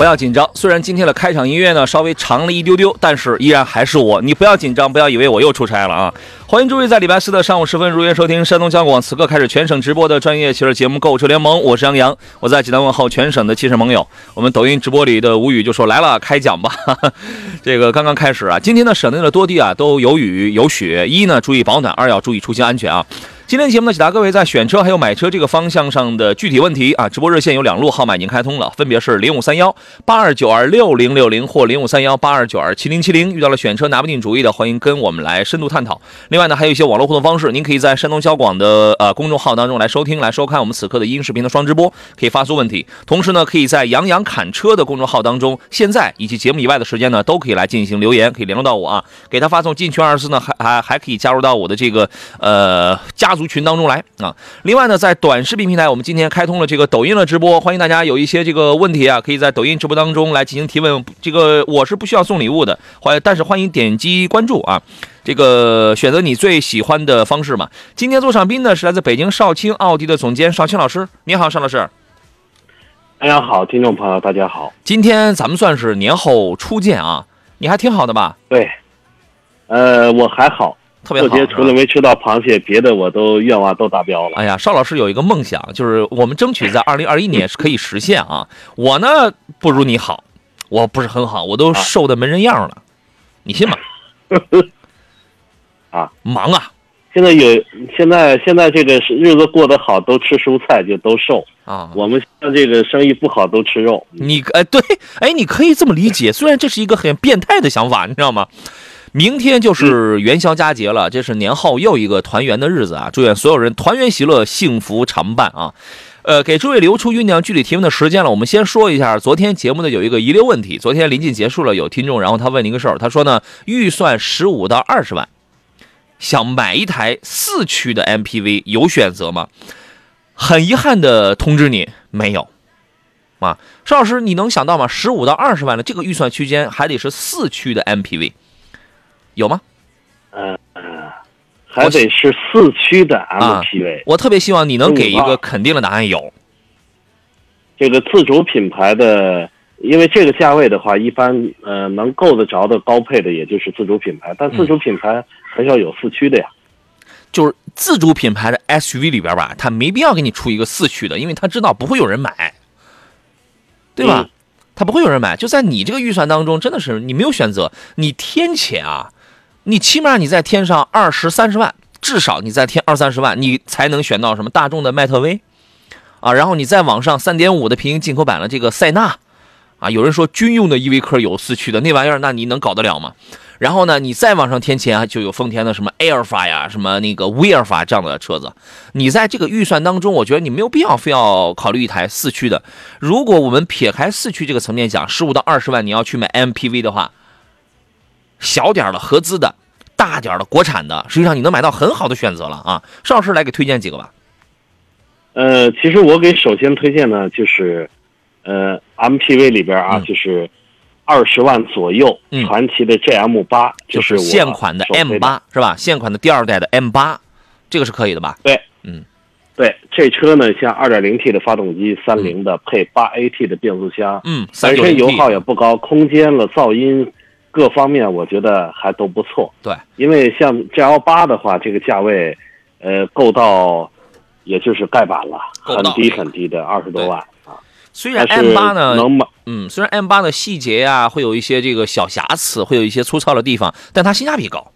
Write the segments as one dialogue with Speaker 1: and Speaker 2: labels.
Speaker 1: 不要紧张，虽然今天的开场音乐呢稍微长了一丢丢，但是依然还是我。你不要紧张，不要以为我又出差了啊！欢迎诸位在礼拜四的上午时分如约收听山东交广此刻开始全省直播的专业汽车节目《购车联盟》，我是杨洋，我在济南问候全省的汽车盟友。我们抖音直播里的吴宇就说来了，开讲吧。这个刚刚开始啊，今天呢省内的多地啊都有雨有雪，一呢注意保暖，二要注意出行安全啊。今天节目呢，解答各位在选车还有买车这个方向上的具体问题啊。直播热线有两路号码已经开通了，分别是零五三幺八二九二六零六零或零五三幺八二九二七零七零。遇到了选车拿不定主意的，欢迎跟我们来深度探讨。另外呢，还有一些网络互动方式，您可以在山东交广的呃公众号当中来收听、来收看我们此刻的音视频的双直播，可以发送问题。同时呢，可以在杨洋侃车的公众号当中，现在以及节目以外的时间呢，都可以来进行留言，可以联络到我啊，给他发送进群二十四呢，还还还可以加入到我的这个呃家族族群当中来啊。另外呢，在短视频平台，我们今天开通了这个抖音的直播，欢迎大家有一些这个问题啊，可以在抖音直播当中来进行提问。这个我是不需要送礼物的，欢但是欢迎点击关注啊。这个选择你最喜欢的方式嘛。今天做上宾呢是来自北京少卿奥迪的总监少卿老师，你好，邵老师。
Speaker 2: 大家好，听众朋友，大家好。
Speaker 1: 今天咱们算是年后初见啊，你还挺好的吧？
Speaker 2: 对，呃，我还好，
Speaker 1: 特别好。
Speaker 2: 除了没吃到螃蟹，别的我都愿望都达标了。
Speaker 1: 哎呀，邵老师有一个梦想，就是我们争取在 二零二一年是可以实现啊。我呢不如你好，我不是很好，我都瘦的没人样了，你信吗？
Speaker 2: 啊，
Speaker 1: 忙啊
Speaker 2: 现在有，现在现在这个是日子过得好，都吃蔬菜就都瘦。
Speaker 1: 啊！
Speaker 2: 我们像这个生意不好，都吃肉。
Speaker 1: 你哎对哎，你可以这么理解，虽然这是一个很变态的想法，你知道吗？明天就是元宵佳节了，这是年后又一个团圆的日子啊！祝愿所有人团圆喜乐，幸福常伴啊！呃，给诸位留出酝酿具体提问的时间了。我们先说一下昨天节目的有一个遗留问题。昨天临近结束了，有听众然后他问了一个事儿，他说呢，预算十五到二十万，想买一台四驱的 MPV，有选择吗？很遗憾的通知你，没有。啊，邵老师，你能想到吗？十五到二十万的这个预算区间，还得是四驱的 MPV，有吗？
Speaker 2: 呃呃，还得是四驱的
Speaker 1: 啊
Speaker 2: MPV，、
Speaker 1: 我特别希望你能给一个肯定的答案，有。
Speaker 2: 这个自主品牌的，因为这个价位的话，一般呃能够得着的高配的，也就是自主品牌，但自主品牌很少有四驱的呀。
Speaker 1: 就是自主品牌的 SUV 里边吧，他没必要给你出一个四驱的，因为他知道不会有人买，对吧？
Speaker 2: 嗯
Speaker 1: 他不会有人买。就在你这个预算当中，真的是你没有选择，你添钱啊，你起码你再添上二十三十万，至少你再添二三十万，你才能选到什么大众的迈特威啊，然后你再往上三点五的平行进口版的这个塞纳啊，有人说军用的依维柯有四驱的那玩意儿，那你能搞得了吗？然后呢，你再往上添钱，就有丰田的什么 a i r 法呀，什么那个威尔法这样的车子。你在这个预算当中，我觉得你没有必要非要考虑一台四驱的。如果我们撇开四驱这个层面讲，十五到二十万你要去买 MPV 的话，小点儿的合资的，大点儿的国产的，实际上你能买到很好的选择了啊。邵老师来给推荐几个吧。
Speaker 2: 呃，其实我给首先推荐呢，就是呃 MPV 里边啊，
Speaker 1: 嗯
Speaker 2: 就是二十万左右，
Speaker 1: 嗯
Speaker 2: 传奇的 GM 八，
Speaker 1: 就是现款的 M 八是吧？现款的第二代的 M 八，这个是可以的吧？
Speaker 2: 对，
Speaker 1: 嗯，
Speaker 2: 对，这车呢，像 2.0T 的发动机，三菱的，配 8AT 的变速箱，
Speaker 1: 嗯，
Speaker 2: 本身油耗也不高，空间了、噪音各方面，我觉得还都不错。
Speaker 1: 对，
Speaker 2: 因为像 GL 八的话，这个价位，呃，够到也就是盖板了，很低很低的二十多万啊。
Speaker 1: 虽然 M 八呢，
Speaker 2: 能买，
Speaker 1: 嗯，虽然 M 八的细节呀、会有一些这个小瑕疵，会有一些粗糙的地方，但它性价比高，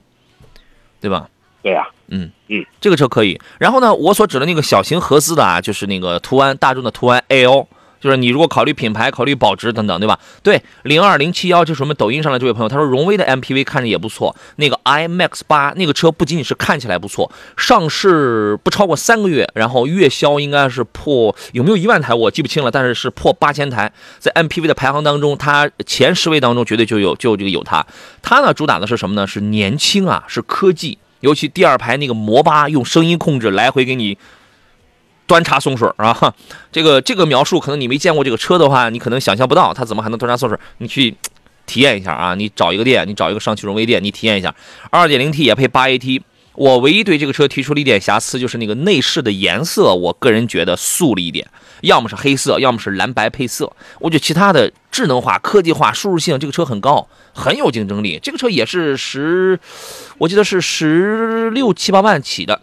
Speaker 1: 对吧？
Speaker 2: 对呀、
Speaker 1: 嗯
Speaker 2: 嗯，
Speaker 1: 这个车可以。然后呢，我所指的那个小型合资的啊，就是那个途安，大众的途安 AL，就是你如果考虑品牌、考虑保值等等，对吧？对，零二零七幺，这是我们抖音上的这位朋友，他说荣威的 MPV 看着也不错，那个 iMax 八那个车不仅仅是看起来不错，上市不超过三个月，然后月销应该是破有没有一万台我记不清了，但是是破八千台，在 MPV 的排行当中，它前十位当中绝对就有就这个有它。它呢主打的是什么呢？是年轻啊，是科技。尤其第二排那个摩巴用声音控制来回给你端茶送水啊，这个这个描述可能你没见过这个车的话，你可能想象不到它怎么还能端茶送水。你去体验一下啊，你找一个店，你找一个上汽荣威店，你体验一下。2.0T 也配 8AT。我唯一对这个车提出了一点瑕疵，就是那个内饰的颜色，我个人觉得素了一点，要么是黑色，要么是蓝白配色。我觉得其他的智能化、科技化、舒适性，这个车很高，很有竞争力。这个车也是十，我记得是十六七八万起的，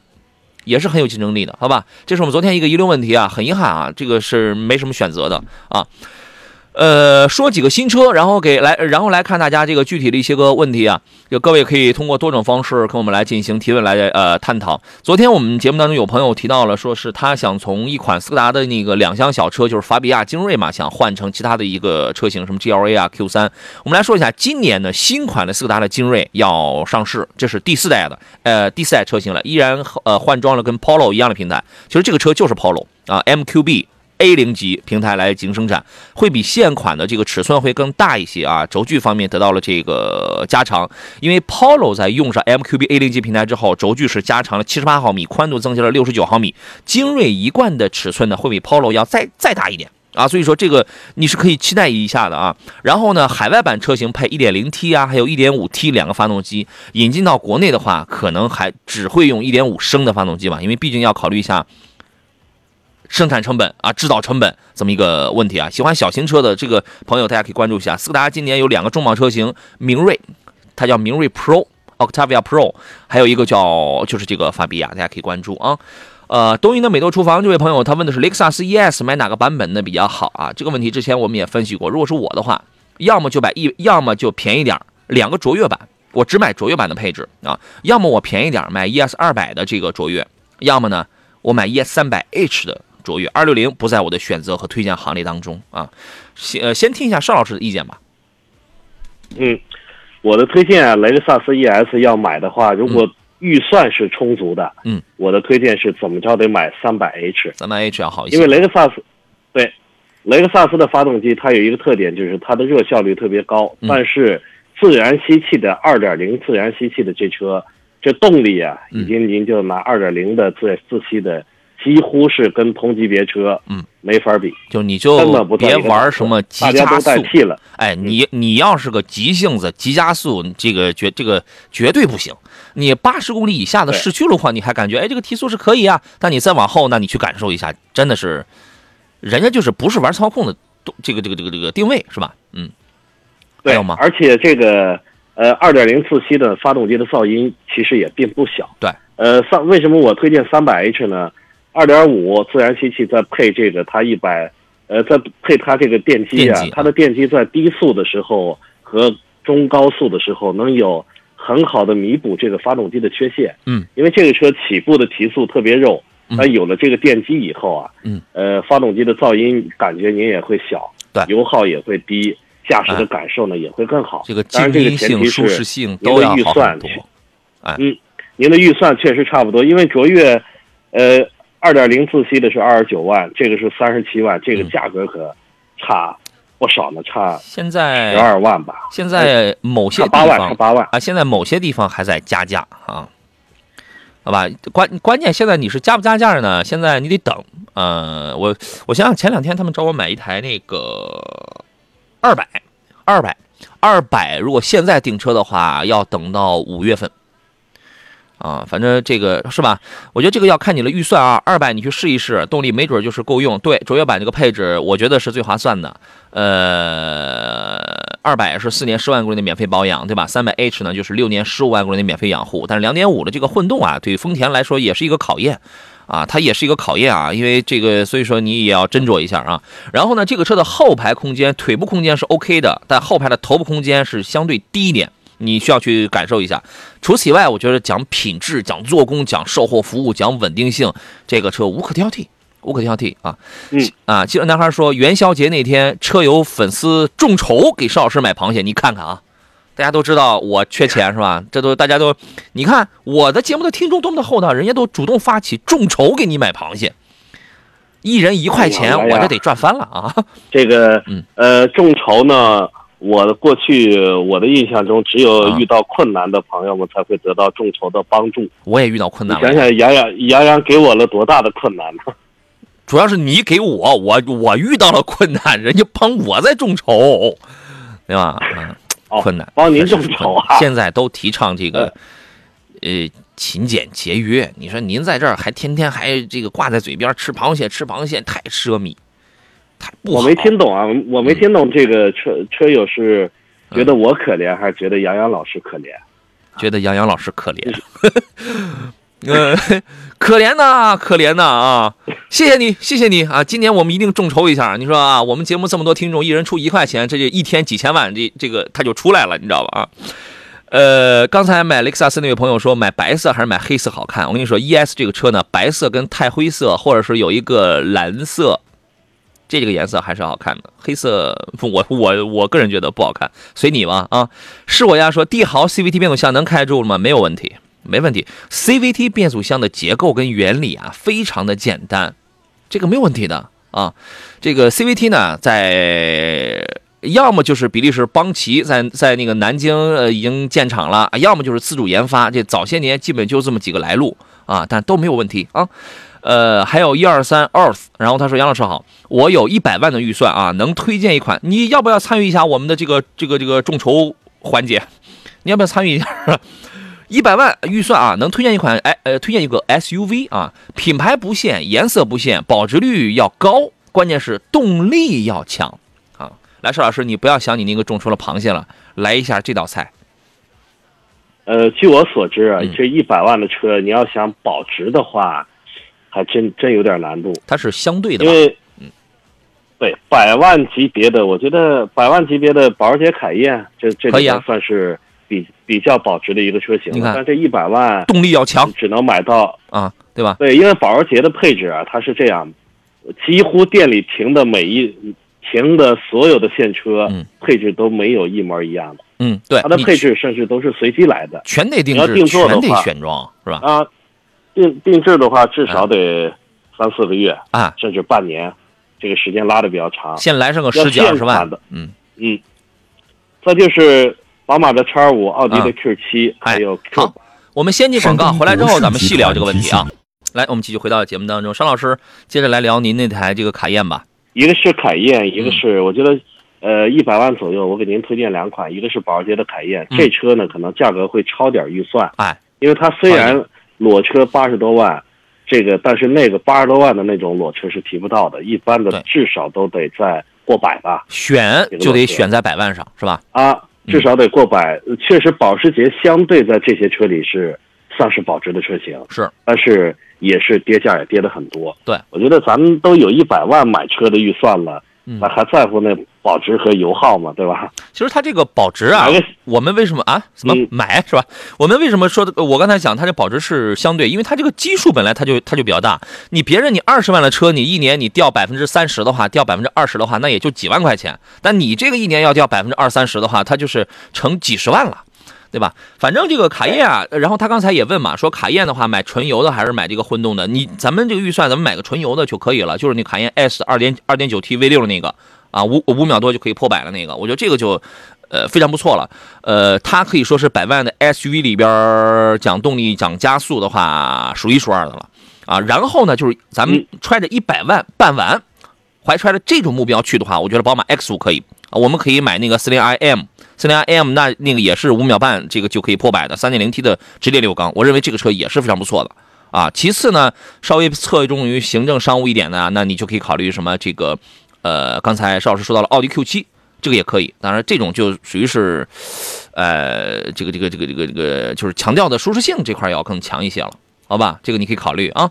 Speaker 1: 也是很有竞争力的，好吧？这是我们昨天一个遗留问题啊，很遗憾啊，这个是没什么选择的啊。呃，说几个新车，然后给来，然后来看大家这个具体的一些个问题啊。就各位可以通过多种方式跟我们来进行提问，来呃探讨。昨天我们节目当中有朋友提到了，说是他想从一款斯柯达的那个两厢小车，就是法比亚精锐嘛，想换成其他的一个车型，什么 GLA 啊、Q 三。我们来说一下，今年呢新款的斯柯达的精锐要上市，这是第四代的，呃第四代车型了，依然呃换装了跟 Polo 一样的平台。其实这个车就是 Polo 啊，MQB。A 零级平台来进行生产，会比现款的这个尺寸会更大一些啊，轴距方面得到了这个加长。因为 Polo 在用上 MQB A 零级平台之后，轴距是加长了七十八毫米，宽度增加了六十九毫米。精锐一贯的尺寸呢，会比 Polo 要再再大一点啊，所以说这个你是可以期待一下的啊。然后呢，海外版车型配 1.0T 啊，还有 1.5T 两个发动机，引进到国内的话，可能还只会用1.5升的发动机吧，因为毕竟要考虑一下。生产成本啊，制造成本这么一个问题啊。喜欢小型车的这个朋友，大家可以关注一下。斯柯达今年有两个重磅车型，明锐，它叫明锐 Pro、Octavia Pro，还有一个叫就是这个法比亚，大家可以关注啊。呃，东营的美豆厨房这位朋友，他问的是雷克萨斯 ES 买哪个版本的比较好啊？这个问题之前我们也分析过。如果是我的话，要么就买一，要么就便宜点两个卓越版，我只买卓越版的配置啊。要么我便宜点买 ES 二百的这个卓越，要么呢我买 ES 三百 H 的。卓越。二六零不在我的选择和推荐行列当中啊，先呃先听一下邵老师的意见吧。
Speaker 2: 嗯，我的推荐啊，雷克萨斯 ES 要买的话，如果预算是充足的，
Speaker 1: 嗯，
Speaker 2: 我的推荐是怎么着得买三百 H，
Speaker 1: 三百 H 要好一些，
Speaker 2: 因为雷克萨斯，对，雷克萨斯的发动机它有一个特点，就是它的热效率特别高，
Speaker 1: 嗯。
Speaker 2: 但是自然吸气的二点零自然吸气的这车，这动力啊，
Speaker 1: 嗯。
Speaker 2: 已经您就拿二点零的自自吸的。几乎是跟同级别车，
Speaker 1: 嗯，
Speaker 2: 没法比，
Speaker 1: 就你
Speaker 2: 根
Speaker 1: 就别玩什么急
Speaker 2: 大家都
Speaker 1: 加速
Speaker 2: 代替了。
Speaker 1: 哎，你你要是个急性子、急加速，这个绝这个绝对不行。你八十公里以下的市区路况，你还感觉哎这个提速是可以啊，但你再往后，那你去感受一下，真的是，人家就是不是玩操控的，这个这个这个这个定位是吧？嗯，还
Speaker 2: 对
Speaker 1: 有吗
Speaker 2: 而且这个呃，二点零自吸的发动机的噪音其实也并不小。
Speaker 1: 对，
Speaker 2: 呃，三为什么我推荐三百 H 呢？二点五自然吸气再配这个它一百，呃，再配它这个电机啊它的电机在低速的时候和中高速的时候能有很好的弥补这个发动机的缺陷。
Speaker 1: 嗯，
Speaker 2: 因为这个车起步的提速特别肉，
Speaker 1: 嗯
Speaker 2: 它有了这个电机以后啊，
Speaker 1: 嗯，
Speaker 2: 呃，发动机的噪音感觉您也会小，
Speaker 1: 对
Speaker 2: 油耗也会低，驾驶
Speaker 1: 哎
Speaker 2: 的感受呢也会更好。
Speaker 1: 这个
Speaker 2: 当然，这个
Speaker 1: 静音性、
Speaker 2: 前提
Speaker 1: 舒适
Speaker 2: 是
Speaker 1: 性
Speaker 2: 您
Speaker 1: 都要好
Speaker 2: 的预算
Speaker 1: 很多。
Speaker 2: 您的预算确实差不多，因为卓越，呃，二点零自吸的是二十九万，这个是三十七万，这个
Speaker 1: 嗯
Speaker 2: 价格可差不少呢，差
Speaker 1: 现在
Speaker 2: 十
Speaker 1: 在
Speaker 2: 二万吧，
Speaker 1: 现在某些地
Speaker 2: 差八万，八万。
Speaker 1: 啊，现在某些地方还在加价啊，好吧？关关键现在你是加不加价呢？现在你得等。呃，我我想想，前两天他们找我买一台那个二百，二百，二百，如果现在订车的话，要等到五月份。啊，反正这个是吧？我觉得这个要看你的预算啊，二百你去试一试，动力没准就是够用。对，卓越版这个配置，我觉得是最划算的。呃，二百是四年十万公里的免费保养，对吧？三百 H 呢就是六年十五万公里的免费养护。但是两点五的这个混动啊，对于丰田来说也是一个考验啊，它也是一个考验啊，因为这个，所以说你也要斟酌一下啊。然后呢，这个车的后排空间、腿部空间是 OK 的，但后排的头部空间是相对低一点。你需要去感受一下。除此以外，我觉得讲品质、讲做工、讲售后服务、讲稳定性，这个车无可挑剔，无可挑剔啊。
Speaker 2: 嗯
Speaker 1: 啊，记得男孩说元宵节那天车友粉丝众筹给邵老师买螃蟹，你看看啊。大家都知道我缺钱是吧？这都大家都，你看我的节目的听众多么的厚道，人家都主动发起众筹给你买螃蟹，一人一块钱，
Speaker 2: 哎呀
Speaker 1: 我这得赚翻了啊！
Speaker 2: 这个
Speaker 1: 嗯
Speaker 2: 呃众筹呢，我过去我的印象中，只有
Speaker 1: 啊
Speaker 2: 遇到困难的朋友们才会得到众筹的帮助。
Speaker 1: 我也遇到困难了，
Speaker 2: 想想，杨洋杨洋给我了多大的困难呢？
Speaker 1: 主要是你给我，我我遇到了困难，人家帮我在众筹，对吧？嗯，
Speaker 2: 哦
Speaker 1: 困难，
Speaker 2: 帮您众筹啊
Speaker 1: 现在都提倡这个，呃，勤俭节约。你说您在这儿还天天还这个挂在嘴边吃螃蟹，吃螃蟹太奢靡，太不好。
Speaker 2: 我没听懂啊，我没听懂这个车车友是觉
Speaker 1: 嗯
Speaker 2: 得我可怜，还是觉得杨洋老师可怜？
Speaker 1: 觉得杨洋老师可怜，嗯，可怜呐，可怜呐啊！谢谢你，谢谢你啊！今年我们一定众筹一下。你说啊，我们节目这么多听众，一人出一块钱，这就一天几千万，这这个他就出来了，你知道吧？啊，呃，刚才买雷克萨斯那位朋友说买白色还是买黑色好看？我跟你说，ES 这个车呢，白色跟太灰色，或者是有一个蓝色，这几个颜色还是好看的。黑色，我我我个人觉得不好看，随你吧啊。是我呀说帝豪 CVT 变速箱能开住吗？没有问题，没问题。CVT 变速箱的结构跟原理啊，非常的简单，这个没有问题的啊。这个 CVT 呢，在要么就是比利时邦奇在在那个南京呃已经建厂了，要么就是自主研发。这早些年基本就这么几个来路啊，但都没有问题啊。呃，还有一二三 Earth，然后他说杨老师好，我有一百万的预算啊，能推荐一款，你要不要参与一下我们的这个这个这个众筹环节？你要不要参与一下？一百万预算啊，能推荐一款哎呃，推荐一个 SUV 啊，品牌不限，颜色不限，保值率要高，关键是动力要强啊。来，邵老师，你不要想你那个众筹的螃蟹了，来一下这道菜。
Speaker 2: 呃，据我所知这一百万的车，你要想保值的话，还真真有点难度，
Speaker 1: 它是相对的？
Speaker 2: 因为。对百万级别的，我觉得百万级别的保时捷凯宴，这这
Speaker 1: 可以
Speaker 2: 算是比比较保值的一个车型
Speaker 1: 你看
Speaker 2: 了。但这一百万
Speaker 1: 动力要强
Speaker 2: 只能买到
Speaker 1: 啊，对吧？
Speaker 2: 对，因为保时捷的配置啊，它是这样，几乎店里停的每一停的所有的现车，
Speaker 1: 嗯
Speaker 2: 配置都没有一模一样的，
Speaker 1: 嗯，对，
Speaker 2: 它的配置甚至都是随机来的
Speaker 1: 全得定制，
Speaker 2: 你要定做的
Speaker 1: 全得选装，是吧？
Speaker 2: 啊。定定制的话，至少得三四个月，
Speaker 1: 啊，
Speaker 2: 甚至半年，这个时间拉的比较长。
Speaker 1: 先来上个十几二十万
Speaker 2: 的，
Speaker 1: 嗯，
Speaker 2: 嗯，再就是宝马的 X 五、奥迪的
Speaker 1: 啊
Speaker 2: Q 七、
Speaker 1: 哎
Speaker 2: 还有 Q
Speaker 1: 好，我们先进广告，回来之后咱们细聊这个问题啊。来，我们继续回到节目当中，商老师接着来聊您那台这个卡宴吧。
Speaker 2: 一个是凯宴，一个
Speaker 1: 嗯。
Speaker 2: 是我觉得，呃，一百万左右，我给您推荐两款，一个是保时捷的凯宴，
Speaker 1: 嗯。
Speaker 2: 这车呢可能价格会超点预算，
Speaker 1: 哎，
Speaker 2: 因为它虽然裸车八十多万，这个但是那个八十多万的那种裸车是提不到的，一般的至少都得在过百吧，
Speaker 1: 选就得选在百万上，是吧？
Speaker 2: 啊，至少得过百。确实，保时捷相对在这些车里是算是保值的车型，
Speaker 1: 是，
Speaker 2: 但是也是跌价也跌的很多。
Speaker 1: 对，
Speaker 2: 我觉得咱们都有一百万买车的预算了，
Speaker 1: 嗯
Speaker 2: 那还在乎那保值和油耗嘛？对吧？
Speaker 1: 其实它这个保值啊，我们为什么啊？怎么
Speaker 2: 嗯
Speaker 1: 买是吧？我们为什么说的？我刚才讲它这保值是相对，因为它这个基数本来它就它就比较大。你别人你二十万的车，你一年你掉百分之三十的话，掉百分之二十的话，那也就几万块钱。但你这个一年要掉百分之二三十的话，它就是成几十万了。对吧？反正这个卡宴啊，然后他刚才也问嘛，说卡宴的话买纯油的还是买这个混动的？你咱们这个预算，咱们买个纯油的就可以了，就是那卡宴 S 二点二点九 T V 六的那个啊，五五秒多就可以破百了那个，我觉得这个就呃非常不错了。呃，它可以说是百万的 SUV 里边儿讲动力、讲加速的话，数一数二的了啊。然后呢，就是咱们揣着一百万办完，怀揣着这种目标去的话，我觉得宝马 X 五可以啊，我们可以买那个四零四零 IM 那那个也是五秒半，这个就可以破百的三点零 T 的直列六缸，我认为这个车也是非常不错的啊。其次呢，稍微侧重于行政商务一点的，那你就可以考虑什么这个，呃，刚才邵老师说到了奥迪 Q 七，这个也可以。当然，这种就属于是，呃，这个这个这个这个这个，就是强调的舒适性这块要更强一些了，好吧？这个你可以考虑啊。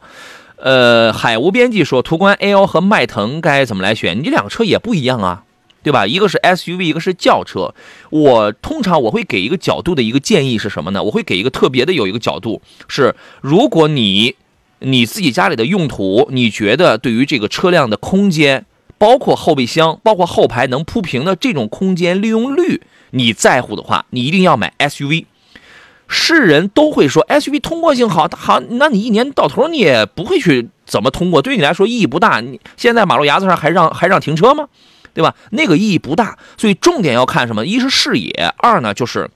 Speaker 1: 呃，海无边际说，途观 L 和迈腾该怎么来选？你这两个车也不一样啊。对吧？一个是 SUV，一个是轿车。我通常我会给一个角度的一个建议是什么呢？我会给一个特别的有一个角度是，如果你你自己家里的用途，你觉得对于这个车辆的空间，包括后备箱，包括后排能铺平的这种空间利用率，你在乎的话，你一定要买 SUV。世人都会说 SUV 通过性好，好，那你一年到头你也不会去怎么通过，对你来说意义不大。你现在马路牙子上还让还让停车吗？对吧？那个意义不大。所以重点要看什么？一是视野，二呢就是，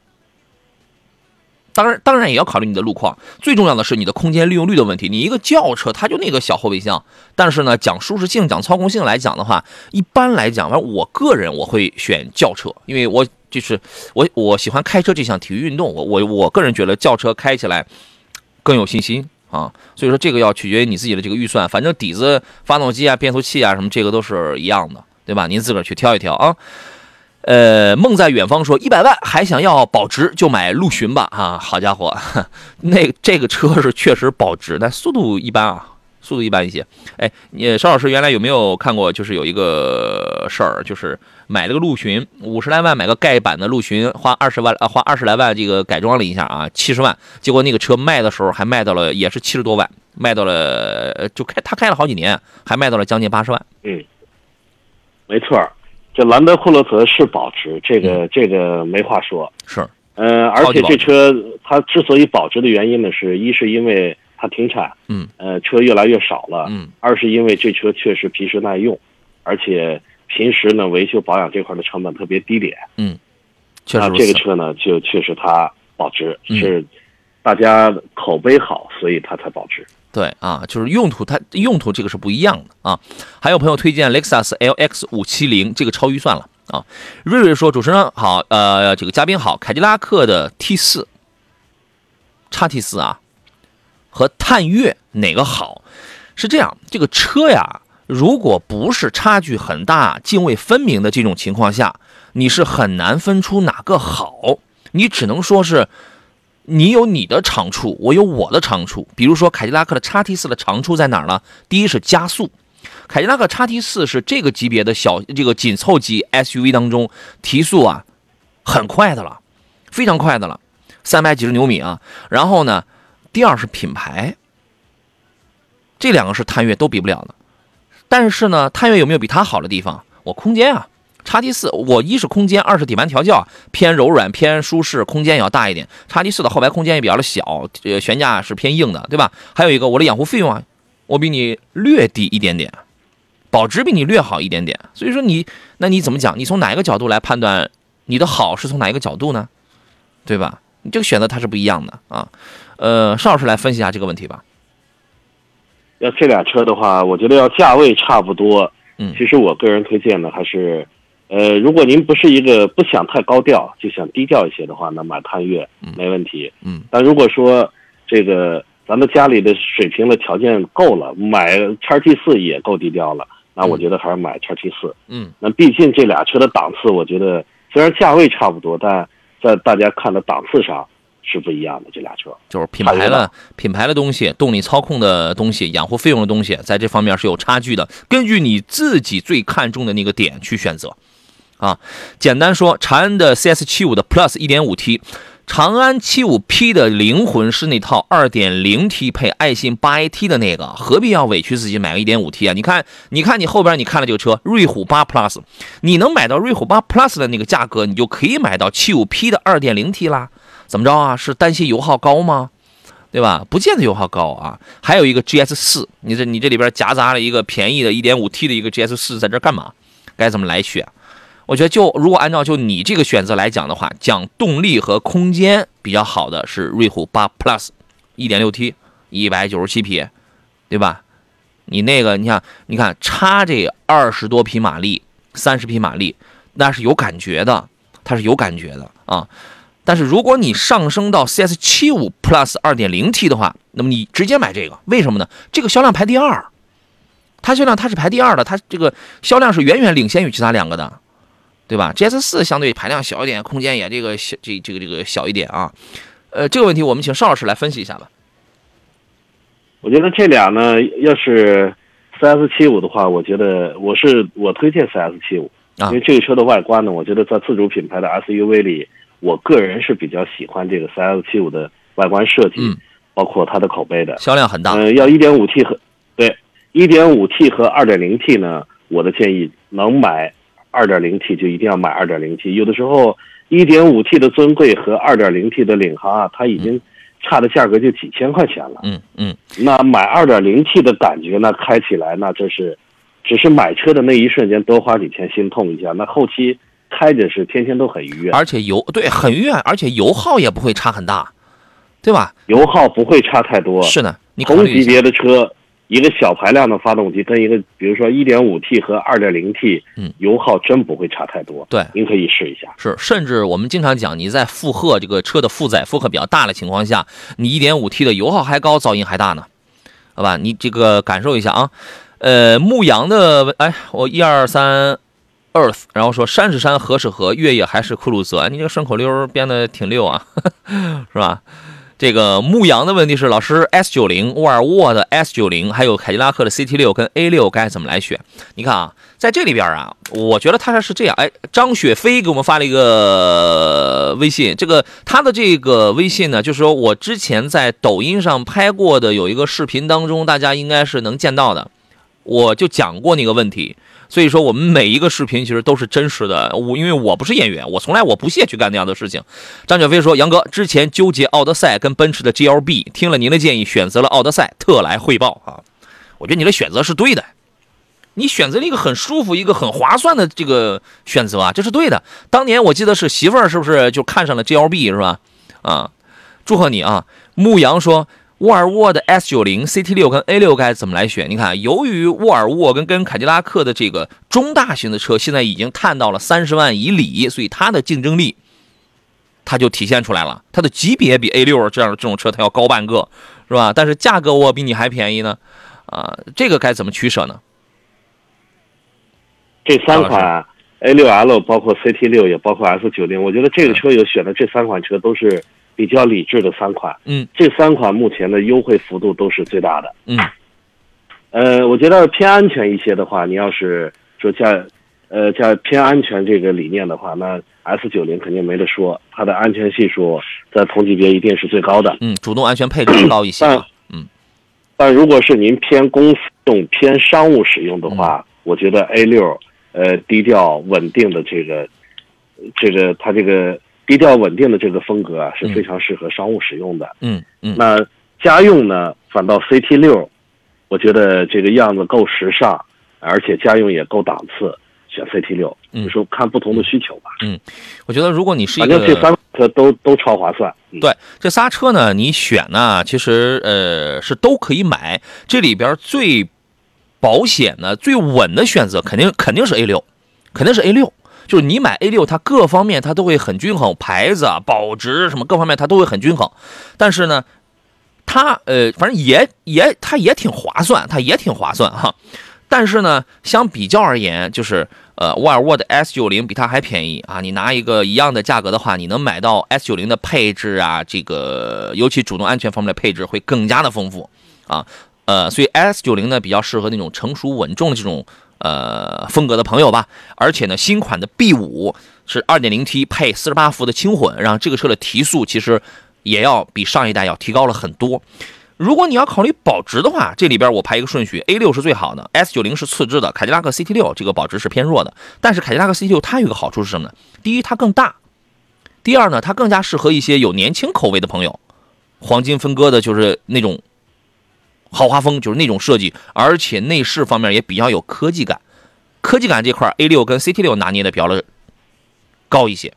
Speaker 1: 当然当然也要考虑你的路况。最重要的是你的空间利用率的问题。你一个轿车，它就那个小后备箱，但是呢，讲舒适性、讲操控性来讲的话，一般来讲，反正我个人我会选轿车，因为我就是我我喜欢开车这项体育运动，我我我个人觉得轿车开起来更有信心啊。所以说这个要取决于你自己的这个预算，反正底子、发动机啊、变速器啊什么，这个都是一样的，对吧？您自个儿去挑一挑啊。呃，梦在远方说一百万还想要保值就买陆巡吧啊！好家伙，那这个车是确实保值，但速度一般啊，速度一般一些。哎，你邵老师原来有没有看过？就是有一个事儿，就是买了个陆巡，五十来万买个盖板的陆巡，花二十万啊，花二十来万这个改装了一下啊，七十万。结果那个车卖的时候还卖到了也是七十多万，卖到了就开他开了好几年，还卖到了将近八十万。
Speaker 2: 嗯没错，这兰德酷路泽是保值，这个这个没话说。
Speaker 1: 是，
Speaker 2: 呃，而且这车它之所以保值的原因呢，是一是因为它停产，
Speaker 1: 嗯。
Speaker 2: 呃，车越来越少了，
Speaker 1: 嗯。
Speaker 2: 二是因为这车确实皮实耐用，而且平时呢维修保养这块的成本特别低廉，那
Speaker 1: 确实。
Speaker 2: 这个车呢就确实它保值，
Speaker 1: 嗯。
Speaker 2: 是大家口碑好，所以它才保值。
Speaker 1: 对啊，就是用途它用途这个是不一样的啊。还有朋友推荐雷克萨斯 LX 五七零，这个超预算了啊。瑞瑞说：“主持人好，呃，这个嘉宾好，凯迪拉克的 T 四，叉 T 四啊，和探岳哪个好？是这样，这个车呀，如果不是差距很大、泾渭分明的这种情况下，你是很难分出哪个好，你只能说是。”你有你的长处，我有我的长处。比如说，凯迪拉克的 x T 四的长处在哪儿呢？第一是加速，凯迪拉克 x T 四是这个级别的小这个紧凑级 SUV 当中提速啊很快的了，非常快的了，三百几十牛米啊。然后呢，第二是品牌，这两个是探岳都比不了的。但是呢，探岳有没有比它好的地方？我空间啊。叉 T 四，我一是空间，二是底盘调教偏柔软、偏舒适，空间也要大一点。叉 T 四的后排空间也比较的小，呃，悬架是偏硬的，对吧？还有一个，我的养护费用啊，我比你略低一点点，保值比你略好一点点。所以说你，那你怎么讲？你从哪一个角度来判断你的好是从哪一个角度呢？对吧？你这个选择它是不一样的啊。呃，邵老师来分析一下这个问题吧。
Speaker 2: 要这俩车的话，我觉得要价位差不多。
Speaker 1: 嗯
Speaker 2: 其实我个人推荐的还是，呃，如果您不是一个不想太高调，就想低调一些的话，那买探岳没问题。
Speaker 1: 嗯
Speaker 2: 但如果说这个咱们家里的水平的条件够了，买叉 T 四也够低调了，那我觉得还是买叉 T 四。
Speaker 1: 嗯
Speaker 2: 那毕竟这俩车的档次，我觉得虽然价位差不多，但在大家看的档次上是不一样的。这俩车，
Speaker 1: 就是品牌的品牌的东西、动力操控的东西、养护费用的东西，在这方面是有差距的。根据你自己最看重的那个点去选择。啊，简单说，长安的 CS 七五的 Plus 一点五 T，长安七五 P 的灵魂是那套二点零 T 配爱信八 AT 的那个，何必要委屈自己买个一点五 T 啊？你看，你看你后边你看了这个车，瑞虎八 Plus，你能买到瑞虎八 Plus 的那个价格，你就可以买到七五 P 的二点零 T 啦。怎么着啊？是担心油耗高吗？对吧？不见得油耗高啊。还有一个 GS 四，你这你这里边夹杂了一个便宜的 1.5T 的一个 GS 四，在这干嘛？该怎么来选？我觉得就如果按照就你这个选择来讲的话，讲动力和空间比较好的是瑞虎8 Plus，1.6T，一百九十七匹，对吧？你那个你看，你看差这二十多匹马力，三十匹马力，那是有感觉的，它是有感觉的啊。但是如果你上升到 CS 七五 Plus 二点零 T 的话，那么你直接买这个，为什么呢？这个销量排第二，它销量它是排第二的，它这个销量是远远领先于其他两个的，对吧？GS 四相对排量小一点，空间也这个小这这个这个小一点啊。呃，这个问题我们请邵老师来分析一下吧。
Speaker 2: 我觉得这俩呢，要是 CS 七五的话，我觉得我是我推荐 CS 七五，
Speaker 1: 啊
Speaker 2: 因为这个车的外观呢，我觉得在自主品牌的 SUV 里，我个人是比较喜欢这个 CS 七五的外观设计，
Speaker 1: 嗯
Speaker 2: 包括它的口碑的。
Speaker 1: 销量很大。
Speaker 2: 嗯、要 1.5T 和对 1.5T 和 2.0T 呢，我的建议能买 2.0T 就一定要买 2.0T。有的时候 1.5T 的尊贵和 2.0T 的领航啊，它已经差的价格就几千块钱了。
Speaker 1: 嗯嗯，
Speaker 2: 那买 2.0T 的感觉呢，开起来那真是，只是买车的那一瞬间多花几千心痛一下，那后期开着是天天都很愉悦，
Speaker 1: 而且油对很愉悦，而且油耗也不会差很大，对吧？
Speaker 2: 油耗不会差太多。
Speaker 1: 是的，你
Speaker 2: 同。级别的车，一个小排量的发动机跟一个，比如说 1.5T 和 2.0T，
Speaker 1: 嗯
Speaker 2: 油耗真不会差太多。
Speaker 1: 对
Speaker 2: 您可以试一下。
Speaker 1: 是，甚至我们经常讲，你在负荷这个车的负载负荷比较大的情况下，你 1.5T 的油耗还高，噪音还大呢，好吧？你这个感受一下啊。呃，牧羊的，哎，我一二三，Earth，然后说山是山，河是河，越野还是酷路泽，你这个顺口溜编的挺溜啊，是吧？这个牧羊的问题是，老师 S 九零、沃尔沃的 S 九零，还有凯迪拉克的 CT 六跟 A 六该怎么来选？你看啊，在这里边啊，我觉得他是这样。哎，张雪飞给我们发了一个微信，这个他的这个微信呢，就是说我之前在抖音上拍过的有一个视频当中，大家应该是能见到的，我就讲过那个问题。所以说，我们每一个视频其实都是真实的。我因为我不是演员，我从来我不屑去干那样的事情。张雪飞说：“杨哥之前纠结奥德赛跟奔驰的 GLB，听了您的建议，选择了奥德赛，特来汇报啊。我觉得你的选择是对的，你选择了一个很舒服、一个很划算的这个选择啊，这是对的。当年我记得是媳妇儿是不是就看上了 GLB 是吧？啊，祝贺你啊！牧羊说。”沃尔沃的 S 九零、CT 六跟 A 六该怎么来选？你看，由于沃尔沃跟跟凯迪拉克的这个中大型的车现在已经探到了三十万以里，所以它的竞争力它就体现出来了。它的级别比 A 六这样的这种车它要高半个，是吧？但是价格我比你还便宜呢，啊，这个该怎么取舍呢？
Speaker 2: 这三款 A6L 包括 CT 六也包括 S 九零，我觉得这个车有选的这三款车都是比较理智的三款。
Speaker 1: 嗯，
Speaker 2: 这三款目前的优惠幅度都是最大的。
Speaker 1: 嗯，
Speaker 2: 呃，我觉得偏安全一些的话，你要是说加，呃，加偏安全这个理念的话，那 S 九零肯定没得说，它的安全系数在同级别一定是最高的。
Speaker 1: 嗯，主动安全配置高一些
Speaker 2: 但。
Speaker 1: 嗯，
Speaker 2: 但如果是您偏公司用、偏商务使用的话，
Speaker 1: 嗯
Speaker 2: 我觉得 A 六，呃，低调稳定的这个，这个它这个低调稳定的这个风格啊，是非常适合商务使用的。
Speaker 1: 嗯嗯
Speaker 2: 那家用呢，反倒 CT 六，我觉得这个样子够时尚，而且家用也够档次，选 CT 六。
Speaker 1: 嗯
Speaker 2: 就说看不同的需求吧。
Speaker 1: 嗯我觉得如果你是一
Speaker 2: 反
Speaker 1: 个
Speaker 2: 正这三个都都超划算。嗯
Speaker 1: 对这仨车呢，你选呢，其实呃是都可以买。这里边最保险的、最稳的选择，肯定肯定是 A 六，肯定是 A 六。就是你买 A 六，它各方面它都会很均衡，牌子啊、保值什么各方面它都会很均衡。但是呢，它呃，反正也也它也挺划算，它也挺划算哈。但是呢，相比较而言，就是呃，沃尔沃的 S 九零比它还便宜啊！你拿一个一样的价格的话，你能买到 S 九零的配置啊，这个尤其主动安全方面的配置会更加的丰富啊。呃，所以 S 九零呢比较适合那种成熟稳重的这种呃风格的朋友吧。而且呢，新款的 B 五是 2.0T 配48伏的轻混，让这个车的提速其实也要比上一代要提高了很多。如果你要考虑保值的话，这里边我排一个顺序，A 六是最好的，S 九零是次之的，凯迪拉克 CT 六这个保值是偏弱的。但是凯迪拉克 CT 六它有个好处是什么呢？第一，它更大；第二呢，它更加适合一些有年轻口味的朋友。黄金分割的就是那种豪华风，就是那种设计，而且内饰方面也比较有科技感。科技感这块，A 六跟 CT 六拿捏的比较了高一些。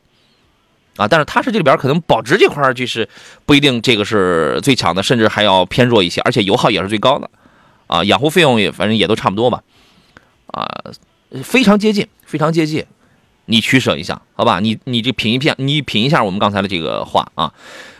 Speaker 1: 啊，但是它是这里边可能保值这块就是不一定这个是最强的，甚至还要偏弱一些，而且油耗也是最高的，啊，养护费用也反正也都差不多吧，啊，非常接近，非常接近，你取舍一下好吧？你你这品一片，你品一下我们刚才的这个话啊。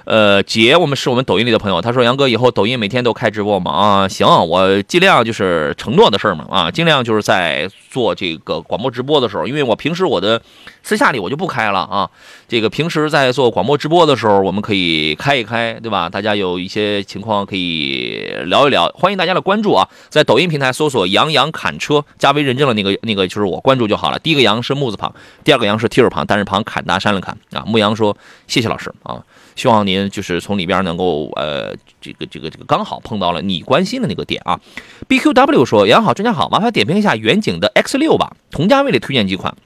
Speaker 1: 呃，姐，我们是我们抖音里的朋友，他说杨哥以后抖音每天都开直播吗？啊，行，我尽量就是承诺的事儿嘛，啊，尽量就是在做这个广播直播的时候，因为我平时我的私下里我就不开了啊。这个平时在做广播直播的时候，我们可以开一开，对吧？大家有一些情况可以聊一聊，欢迎大家的关注啊，在抖音平台搜索“杨洋砍车”，加微认证的那个那个就是我，关注就好了。第一个杨是木字旁，第二个杨是提手旁，单人旁，砍大山了砍啊。牧羊说谢谢老师啊。希望您就是从里边能够呃，这个这个这个刚好碰到了你关心的那个点啊。BQW 说：“杨好，专家好，麻烦点评一下远景的 X 六吧，同价位里推荐几款。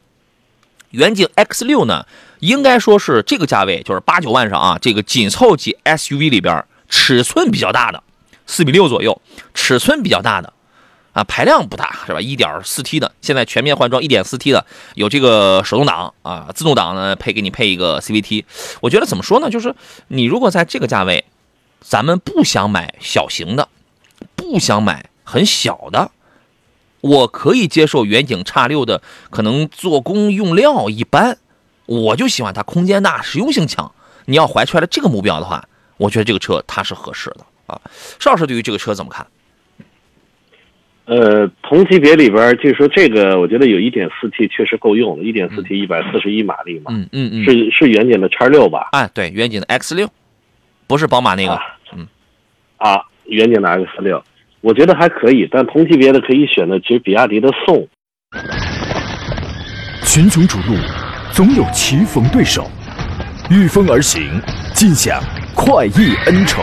Speaker 1: 远景 X 六呢，应该说是这个价位，就是八九万上啊，这个紧凑级 SUV 里边尺寸比较大的，四米六左右，尺寸比较大的。”啊，排量不大是吧？一点四 T 的，现在全面换装一点四 T 的，有这个手动挡啊，自动挡呢配给你配一个 CVT。我觉得怎么说呢？就是你如果在这个价位，咱们不想买小型的，不想买很小的，我可以接受远景叉六的，可能做工用料一般，我就喜欢它空间大，实用性强。你要怀揣了这个目标的话，我觉得这个车它是合适的啊。邵老师对于这个车怎么看？
Speaker 2: 呃，同级别里边，就是说这个，我觉得有一点四 T 确实够用了，一点四 T 一百四十一马力嘛，
Speaker 1: 嗯嗯嗯，
Speaker 2: 是是远景的叉六吧？
Speaker 1: 哎，对，远景的 X 六，不是宝马那个，嗯，
Speaker 2: 啊，远景的 X 六，我觉得还可以，但同级别的可以选的，其实比亚迪的宋。
Speaker 3: 群雄逐鹿，总有棋逢对手，御风而行，尽享快意恩仇。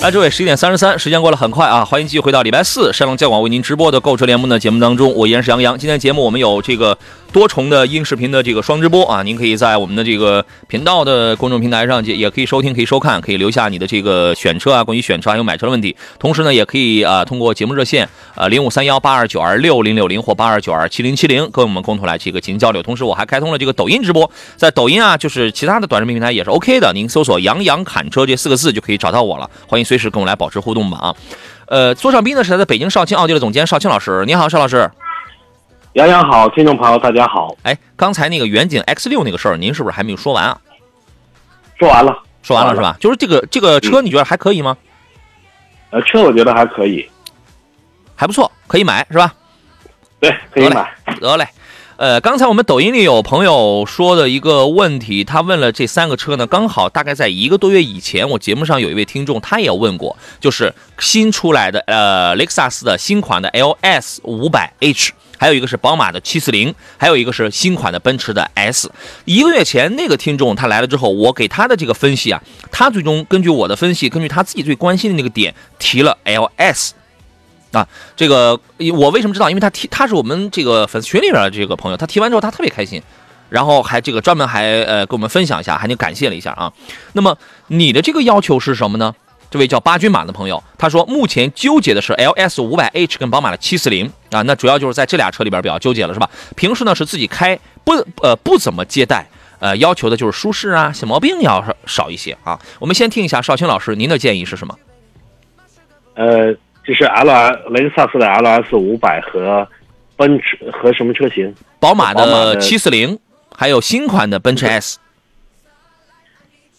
Speaker 1: 来，诸位，十一点三十三，时间过得很快啊！欢迎继续回到礼拜四山东交广为您直播的购车联盟的节目当中，我依然是杨洋。今天节目我们有这个多重的音视频的这个双直播啊，您可以在我们的这个频道的公众平台上也可以收听，可以收看，可以留下你的这个选车啊，关于选车还有买车的问题。同时呢，也可以啊通过节目热线呃零五三幺八二九二六零六零或八二九二七零七零跟我们共同来这个进行交流。同时，我还开通了这个抖音直播，在抖音啊，就是其他的短视频平台也是 OK 的，您搜索“杨洋侃车”这四个字就可以找到我了。欢迎随时跟我来保持互动吧啊！呃，座上宾呢是来自北京少卿奥迪的总监少卿老师，你好，邵老师。
Speaker 2: 杨洋好，听众朋友大家好。
Speaker 1: 哎，刚才那个远景 X 六那个事儿，您是不是还没有说完啊？
Speaker 2: 说完了，
Speaker 1: 说完了是吧？就是这个这个车，你觉得还可以吗？
Speaker 2: 呃，车我觉得还可以，
Speaker 1: 还不错，可以买是吧？
Speaker 2: 对，可以买。
Speaker 1: 得嘞。呃，刚才我们抖音里有朋友说的一个问题，他问了这三个车呢，刚好大概在一个多月以前，我节目上有一位听众，他也问过，就是新出来的呃雷克萨斯的新款的 LS 五百 H，还有一个是宝马的七四零，还有一个是新款的奔驰的 S。一个月前那个听众他来了之后，我给他的这个分析啊，他最终根据我的分析，根据他自己最关心的那个点提了 LS。啊，这个我为什么知道？因为他提，他是我们这个粉丝群里边的这个朋友，他提完之后他特别开心，然后还这个专门还呃跟我们分享一下，还得感谢了一下啊。那么你的这个要求是什么呢？这位叫八军马的朋友，他说目前纠结的是 LS 五百 H 跟宝马的七四零啊，那主要就是在这俩车里边比较纠结了，是吧？平时呢是自己开，不呃不怎么接待，呃要求的就是舒适啊，小毛病要少一些啊。我们先听一下少卿老师您的建议是什么？
Speaker 2: 呃。就是 L S 雷克萨斯的 L S 五百和奔驰和什么车型？
Speaker 1: 宝马的七四零，还有新款的奔驰 S。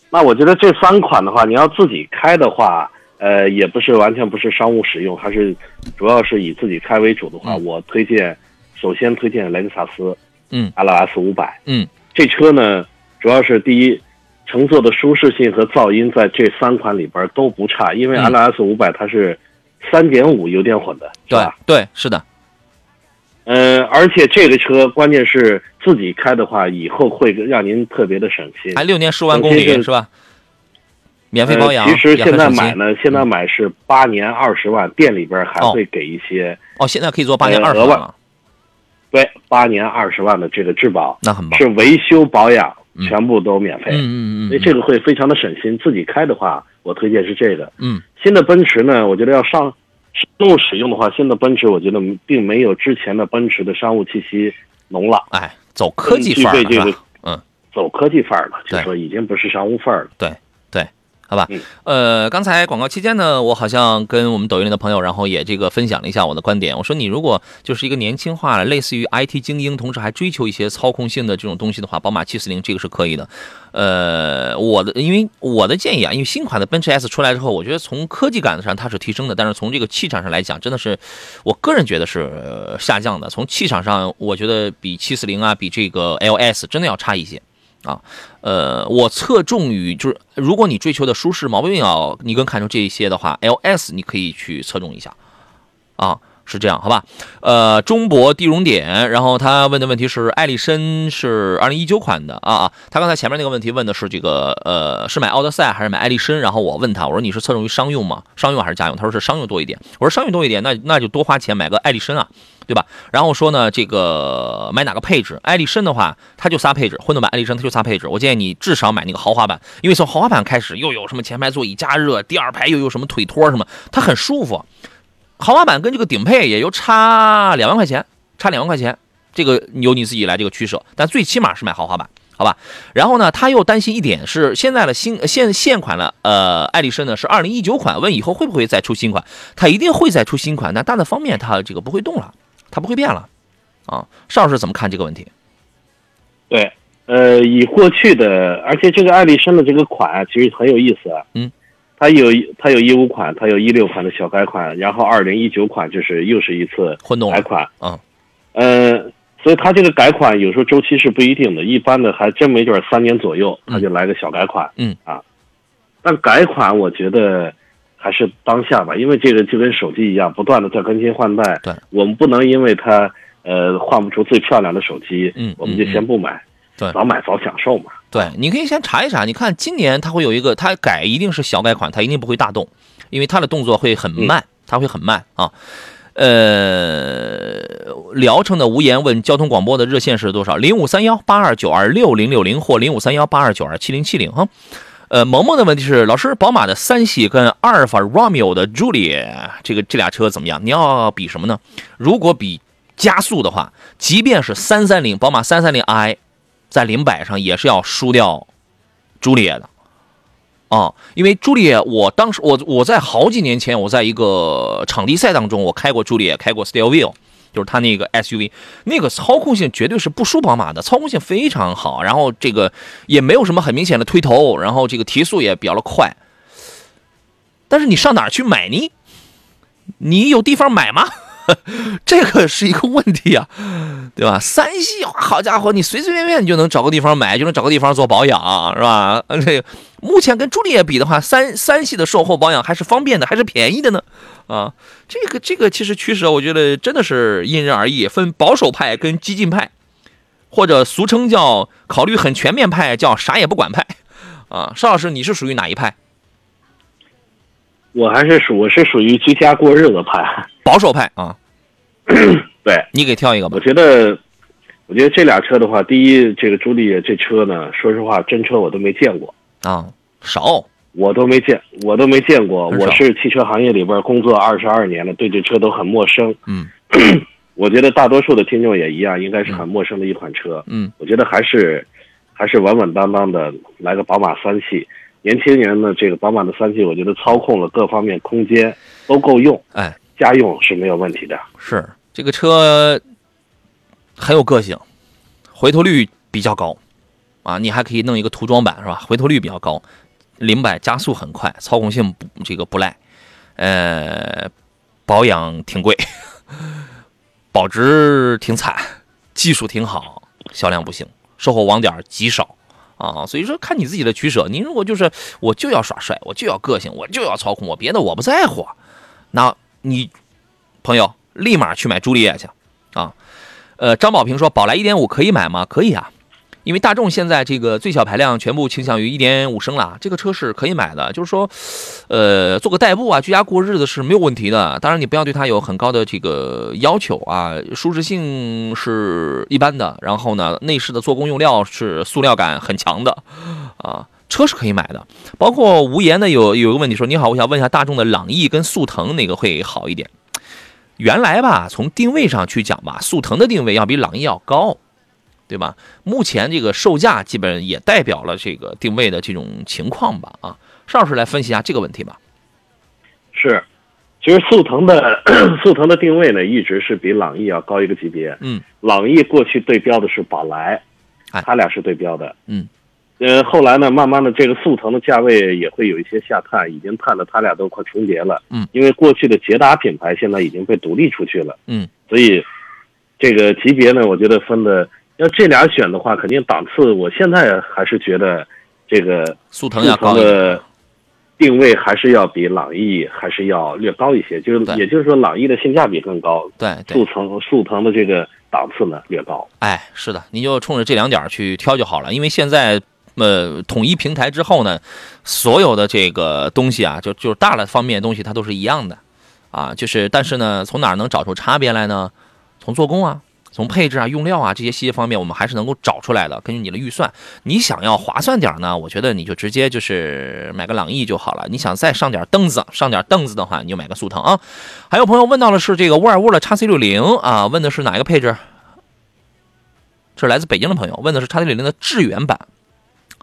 Speaker 2: 那我觉得这三款的话，你要自己开的话，呃，也不是完全不是商务使用，还是主要是以自己开为主的话，我推荐首先推荐雷克萨斯，
Speaker 1: 嗯
Speaker 2: ，L S 五百，
Speaker 1: 嗯，
Speaker 2: 这车呢，主要是第一，乘坐的舒适性和噪音在这三款里边都不差，因为 L S 五百它是。三点五油电混的，
Speaker 1: 对对是的，
Speaker 2: 嗯，而且这个车关键是自己开的话，以后会让您特别的省心，
Speaker 1: 还六年十万公里是吧？免费保养。
Speaker 2: 其实现在买呢，现在买是八年二十万，店里边还会给一些。
Speaker 1: 哦，现在可以做八年二十万了。
Speaker 2: 对，八年二十万的这个质保，
Speaker 1: 那很棒。
Speaker 2: 是维修保养
Speaker 1: 嗯
Speaker 2: 全部都免费。
Speaker 1: 嗯嗯嗯
Speaker 2: 所以这个会非常的省心。自己开的话，我推荐是这个。
Speaker 1: 嗯
Speaker 2: 新的奔驰呢，我觉得要上商务使用的话，现在奔驰我觉得并没有之前的奔驰的商务气息浓了，
Speaker 1: 哎，走科技范儿了？嗯，
Speaker 2: 走科技范儿了，就说已经不是商务范儿了。
Speaker 1: 对对，好吧
Speaker 2: 嗯。
Speaker 1: 呃，刚才广告期间呢，我好像跟我们抖音里的朋友，然后也这个分享了一下我的观点。我说，你如果就是一个年轻化了，类似于 IT 精英，同时还追求一些操控性的这种东西的话，宝马七四零这个是可以的。呃，我的因为我的建议啊，因为新款的奔驰 S 出来之后，我觉得从科技感上它是提升的，但是从这个气场上来讲，真的是我个人觉得是呃下降的。从气场上，我觉得比七四零啊，比这个 LS 真的要差一些。啊，呃，我侧重于就是，如果你追求的舒适、毛病要你更看重这一些的话，LS 你可以去侧重一下，啊，是这样，好吧？呃，中博地熔点，然后他问的问题是艾力绅是二零一九款的啊啊，他刚才前面那个问题问的是这个呃是买奥德赛还是买艾力绅，然后我问他我说你是侧重于商用吗？商用还是家用？他说是商用多一点，我说商用多一点，那那就多花钱买个艾力绅啊。对吧？然后说呢，这个买哪个配置？艾力绅的话，它就仨配置，混动版艾力绅它就仨配置。我建议你至少买那个豪华版，因为从豪华版开始又有什么前排座椅加热，第二排又有什么腿托什么，它很舒服。豪华版跟这个顶配也就差两万块钱，差两万块钱，这个由你自己来这个取舍，但最起码是买豪华版。好吧，然后呢，他又担心一点是现在的新现现款的呃艾力绅呢是二零一九款，问以后会不会再出新款？它一定会再出新款，但大的方面它这个不会动了，它不会变了，啊，邵老师怎么看这个问题？
Speaker 2: 对，呃，以过去的，而且这个艾力绅的这个款啊，其实很有意思啊。
Speaker 1: 嗯，
Speaker 2: 它有它有一五款，它有一六款的小改款，然后二零一九款就是又是一次
Speaker 1: 混动，
Speaker 2: 改款。
Speaker 1: 嗯，
Speaker 2: 呃，所以它这个改款有时候周期是不一定的，一般的还真没准三年左右，它就来个小改款。
Speaker 1: 嗯
Speaker 2: 啊，但改款我觉得还是当下吧，因为这个就跟手机一样，不断的在更新换代。
Speaker 1: 对，
Speaker 2: 我们不能因为它呃换不出最漂亮的手机，
Speaker 1: 嗯
Speaker 2: 我们就
Speaker 1: 嗯
Speaker 2: 先不买。
Speaker 1: 对
Speaker 2: 早买早享受嘛。
Speaker 1: 对，你可以先查一查，你看今年它会有一个，它改一定是小改款，它一定不会大动，因为它的动作会很慢，它会很慢啊。呃，聊城的无言问交通广播的热线是多少？零五三幺八二九二六零六零或零五三幺八二九二七零七零哈。呃，萌萌的问题是，老师，宝马的三系跟阿尔法 Romeo 的 Juliet 这个这俩车怎么样？你要比什么呢？如果比加速的话，即便是三三零宝马三三零 i，在零百上也是要输掉朱丽叶的。啊，因为朱丽叶，我当时我我在好几年前，我在一个场地赛当中，我开过朱丽叶，开过 Steel Wheel，就是它那个 SUV，那个操控性绝对是不输宝马的，操控性非常好，然后这个也没有什么很明显的推头，然后这个提速也比较的快。但是你上哪去买呢？你有地方买吗？这个是一个问题啊，对吧？三系，好家伙，你随随便便你就能找个地方买，就能找个地方做保养，是吧？目前跟朱丽叶比的话，三三系的售后保养还是方便的，还是便宜的呢。啊，这个这个其实趋势，我觉得真的是因人而异，分保守派跟激进派，或者俗称叫考虑很全面派，叫啥也不管派。啊，邵老师，你是属于哪一派？
Speaker 2: 我还是属我是属于居家过日子派。
Speaker 1: 保守派啊？
Speaker 2: 对，
Speaker 1: 你给挑一个吧
Speaker 2: 我。觉得，我觉得这俩车的话，第一，这个朱丽叶这车呢，说实话，真车我都没见过，
Speaker 1: 啊，少。
Speaker 2: 我都没见，我都没见过。我是汽车行业里边工作二十二年了，对这车都很陌生。
Speaker 1: 嗯
Speaker 2: 我觉得大多数的听众也一样，应该是很陌生的一款车。
Speaker 1: 嗯
Speaker 2: 我觉得还是还是稳稳当当的来个宝马三系。年轻人呢，这个宝马的三系，我觉得操控了各方面空间都够用，
Speaker 1: 哎，
Speaker 2: 家用是没有问题的。
Speaker 1: 是这个车很有个性，回头率比较高啊，你还可以弄一个涂装版是吧？回头率比较高，零百加速很快，操控性不这个不赖，呃，保养挺贵，保值挺惨，技术挺好，销量不行，售后网点极少。啊，所以说看你自己的取舍。您如果就是我就要耍帅，我就要个性，我就要操控，我别的我不在乎，那你朋友立马去买朱丽叶去啊。呃，张宝平说宝来1.5可以买吗？可以啊，因为大众现在这个最小排量全部倾向于一点五升了，这个车是可以买的，就是说，呃，做个代步啊，居家过日子是没有问题的。当然，你不要对它有很高的这个要求啊，舒适性是一般的，然后呢，内饰的做工用料是塑料感很强的，啊。车是可以买的，包括无言呢有有一个问题说，你好，我想问一下大众的朗逸跟速腾哪个会好一点？原来吧，从定位上去讲吧，速腾的定位要比朗逸要高，对吧？目前这个售价基本也代表了这个定位的这种情况吧？啊，邵老师来分析一下这个问题吧。
Speaker 2: 是，其实速腾的 速腾的定位呢，一直是比朗逸要高一个级别。
Speaker 1: 嗯，
Speaker 2: 朗逸过去对标的是宝来
Speaker 1: 哎，
Speaker 2: 它俩是对标的。
Speaker 1: 嗯，
Speaker 2: 呃，后来呢，慢慢的这个速腾的价位也会有一些下探，已经探的它俩都快重叠了。
Speaker 1: 嗯，
Speaker 2: 因为过去的捷达品牌现在已经被独立出去了。
Speaker 1: 嗯，
Speaker 2: 所以这个级别呢，我觉得分的要这俩选的话，肯定档次。我现在还是觉得这个
Speaker 1: 速腾要高
Speaker 2: 的定位还是要比朗逸还是要略高一些，就是也就是说朗逸的性价比更高，
Speaker 1: 对对
Speaker 2: 速，腾速腾的这个档次呢略高。
Speaker 1: 哎，是的，您就冲着这两点去挑就好了，因为现在。呃，统一平台之后呢，所有的这个东西啊，就就是大的方面东西，它都是一样的，啊，就是但是呢，从哪能找出差别来呢？从做工啊，从配置啊、用料啊这些细节方面，我们还是能够找出来的。根据你的预算，你想要划算点呢，我觉得你就直接就是买个朗逸就好了。你想再上点凳子，上点凳子的话，你就买个速腾啊。还有朋友问到的是这个沃尔沃的 x C 六零啊，问的是哪一个配置？这是来自北京的朋友问的是 x C 六零的致远版。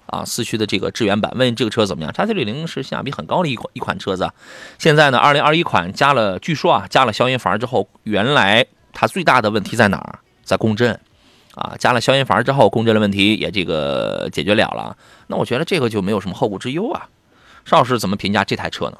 Speaker 1: 啊，四驱的这个致远版，问这个车怎么样？叉 C 六零是性价比很高的一款一款车子啊。现在呢，二零二一款加了，据说啊，加了消音阀之后，原来它最大的问题在哪儿？在共振啊，加了消音阀之后，共振的问题也这个解决了了。那我觉得这个就没有什么后顾之忧啊。邵老师怎么评价这台车呢？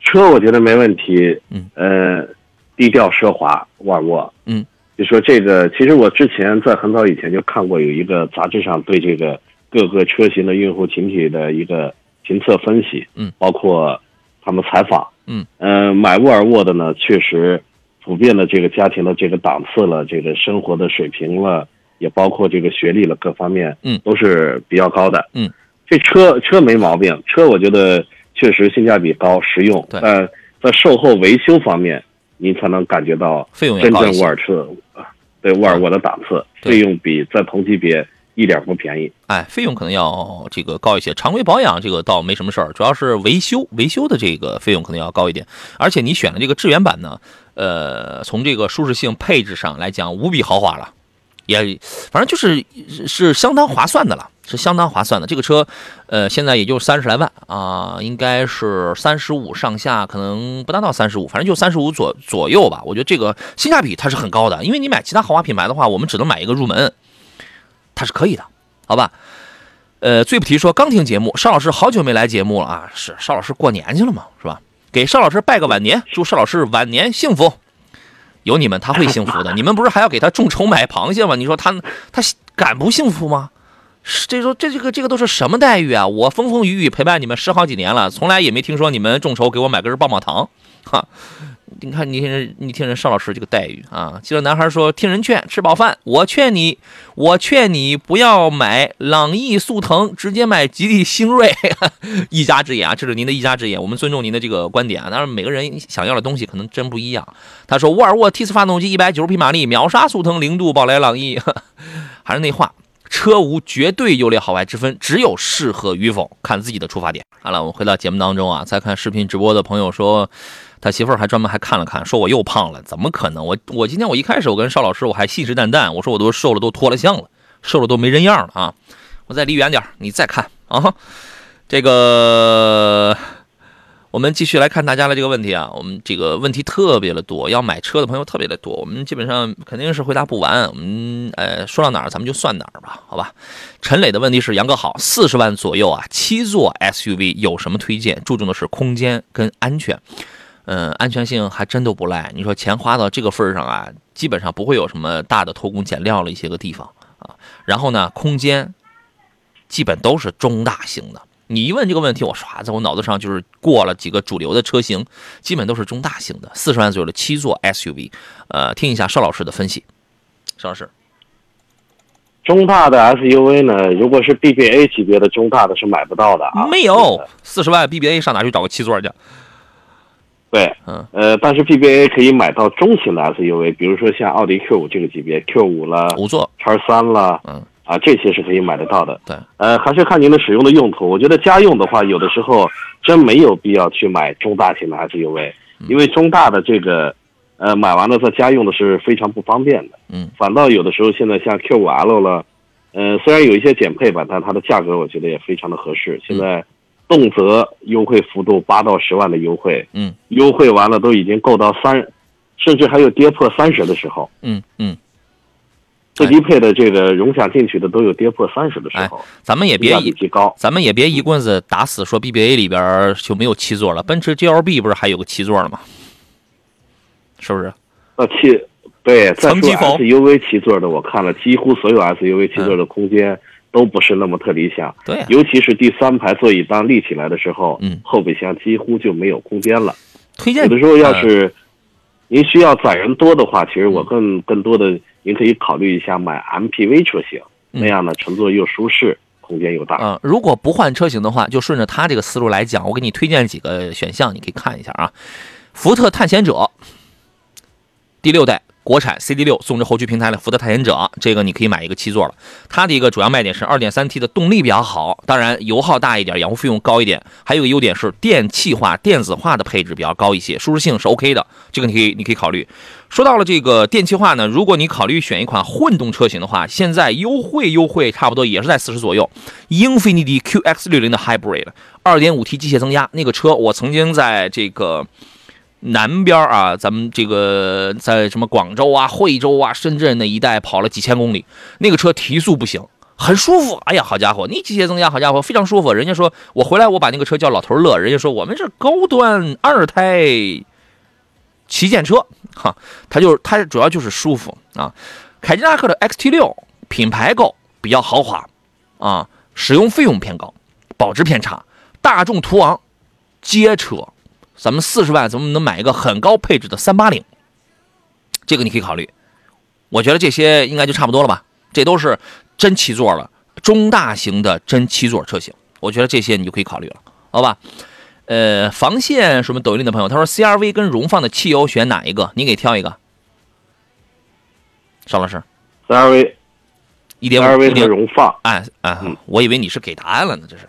Speaker 2: 车我觉得没问题，
Speaker 1: 嗯，
Speaker 2: 呃，低调奢华，沃尔沃，
Speaker 1: 嗯，
Speaker 2: 就说这个，其实我之前在很早以前就看过有一个杂志上对这个各个车型的用户群体的一个评测分析，
Speaker 1: 嗯，
Speaker 2: 包括他们采访，
Speaker 1: 嗯，
Speaker 2: 呃，买沃尔沃的呢，确实普遍的这个家庭的这个档次了，这个生活的水平了，也包括这个学历了，各方面，
Speaker 1: 嗯
Speaker 2: 都是比较高的，
Speaker 1: 嗯，
Speaker 2: 这车车没毛病，车我觉得确实性价比高，实用，
Speaker 1: 对。
Speaker 2: 但在售后维修方面，您才能感觉到
Speaker 1: 费用也
Speaker 2: 真正沃尔沃啊，对沃尔沃的档次，费用比在同级别一点不便宜。
Speaker 1: 哎，费用可能要这个高一些，常规保养这个倒没什么事儿，主要是维修维修的这个费用可能要高一点。而且你选的这个致远版呢，呃，从这个舒适性配置上来讲，无比豪华了，也反正就是是相当划算的了，是相当划算的。这个车，呃，现在也就三十来万啊、应该是三十五上下，可能不达到三十五，反正就三十五左左右吧。我觉得这个性价比它是很高的，因为你买其他豪华品牌的话，我们只能买一个入门，它是可以的。好吧，呃，最不提说刚听节目，邵老师好久没来节目了啊，是邵老师过年去了嘛，是吧？给邵老师拜个晚年，祝邵老师晚年幸福。有你们他会幸福的，你们不是还要给他众筹买螃蟹吗？你说他他敢不幸福吗？是这说这这个这个都是什么待遇啊？我风风雨雨陪伴你们十好几年了，从来也没听说你们众筹给我买根棒棒糖，哈。你看，你听人，你听人邵老师这个待遇啊！记得男孩说：“听人劝，吃饱饭。”我劝你，我劝你不要买朗逸、速腾，直接买吉利星瑞。一家之言啊，这是您的一家之言，我们尊重您的这个观点啊。当然，每个人想要的东西可能真不一样。他说：“沃尔沃 T 四发动机，一百九十匹马力，秒杀速腾、零度、宝来、朗逸。”还是那话，车无绝对优劣好坏之分，只有适合与否，看自己的出发点。好了，我们回到节目当中啊，再看视频直播的朋友说。他媳妇儿还专门还看了看，说我又胖了，怎么可能？我我今天我一开始我跟邵老师我还信誓旦旦，我说我都瘦了，都脱了相了，瘦了都没人样了啊！我再离远点，你再看啊。这个我们继续来看大家的这个问题啊，我们这个问题特别的多，要买车的朋友特别的多，我们基本上肯定是回答不完。我们呃说到哪儿咱们就算哪儿吧，好吧？陈磊的问题是：杨哥好，四十万左右啊，七座 SUV 有什么推荐？注重的是空间跟安全。嗯，安全性还真都不赖。你说钱花到这个份儿上啊，基本上不会有什么大的偷工减料了一些个地方啊。然后呢，空间基本都是中大型的。你一问这个问题，我唰在我脑子上就是过了几个主流的车型，基本都是中大型的，四十万左右的七座 SUV。呃，听一下邵老师的分析。邵老师，
Speaker 2: 中大的 SUV 呢，如果是 BBA 级别的中大的是买不到的啊。
Speaker 1: 没有四十万 BBA 上哪去找个七座去？
Speaker 2: 对，
Speaker 1: 嗯
Speaker 2: 呃，但是 BBA 可以买到中型的 SUV，比如说像奥迪 Q 五这个级别，Q 五了、
Speaker 1: 五座，
Speaker 2: 叉三了，
Speaker 1: 嗯，
Speaker 2: 啊，这些是可以买得到的。
Speaker 1: 对，
Speaker 2: 呃，还是看您的使用的用途。我觉得家用的话，有的时候真没有必要去买中大型的 SUV，因
Speaker 1: 嗯
Speaker 2: 为中大的这个，呃，买完了在家用的是非常不方便的。
Speaker 1: 嗯，
Speaker 2: 反倒有的时候现在像 Q 五 L 了，呃，虽然有一些减配版，但它的价格我觉得也非常的合适。现在动辄优惠幅度八到十万的优惠，
Speaker 1: 嗯
Speaker 2: 优惠完了都已经够到三，甚至还有跌破三十的时候。
Speaker 1: 嗯嗯，
Speaker 2: 最低配的这个荣享进去的都有跌破三十的时候，
Speaker 1: 咱们也别一
Speaker 2: 极高。
Speaker 1: 咱们也别一棍子打死说 BBA 里边就没有七座了，奔驰 GLB 不是还有个七座了吗？是不是？
Speaker 2: 那七对再说
Speaker 1: 层级否
Speaker 2: SUV 七座的，我看了，几乎所有 SUV 七座的空间都不是那么特理想，
Speaker 1: 对呀、
Speaker 2: 尤其是第三排座椅当立起来的时候，
Speaker 1: 嗯。
Speaker 2: 后备箱几乎就没有空间了。
Speaker 1: 推荐
Speaker 2: 有的时候要
Speaker 1: 嗯
Speaker 2: 是您需要载人多的话，其实我更更多的您可以考虑一下买 MPV 车型，
Speaker 1: 嗯。
Speaker 2: 那样呢乘坐又舒适，空间又大。
Speaker 1: 嗯，如果不换车型的话，就顺着他这个思路来讲，我给你推荐几个选项，你可以看一下啊。福特探险者第六代国产 CD 六纵置后驱平台的福特探险者，这个你可以买一个七座了。它的一个主要卖点是 2.3T 的动力比较好，当然油耗大一点，养护费用高一点。还有一个优点是电气化、电子化的配置比较高一些，舒适性是 OK 的，这个你可以你可以考虑。说到了这个电气化呢，如果你考虑选一款混动车型的话，现在优惠优惠差不多也是在四十左右。英菲尼迪 QX 六零的 Hybrid 2.5T 机械增压那个车，我曾经在这个南边啊，咱们这个在什么广州啊、惠州啊、深圳那一带跑了几千公里，那个车提速不行。很舒服，哎呀，好家伙，你机械增压，好家伙，非常舒服。人家说我回来，我把那个车叫老头乐，人家说我们是高端二胎旗舰车，哈，它就是它主要就是舒服啊。凯迪拉克的 XT 六品牌够，比较豪华啊，使用费用偏高，保值偏差。大众途昂街车，咱们四十万怎么能买一个很高配置的三八零？这个你可以考虑。我觉得这些应该就差不多了吧，这都是真七座了，中大型的真七座车型，我觉得这些你就可以考虑了，好吧？呃，防线什么抖音的朋友，他说 CRV 跟荣放的汽油选哪一个？你给挑一个。邵老师
Speaker 2: ，CRV
Speaker 1: 一点五，一
Speaker 2: CRV 和
Speaker 1: 点，
Speaker 2: 荣放，
Speaker 1: 哎哎，我以为你是给答案了呢，这是。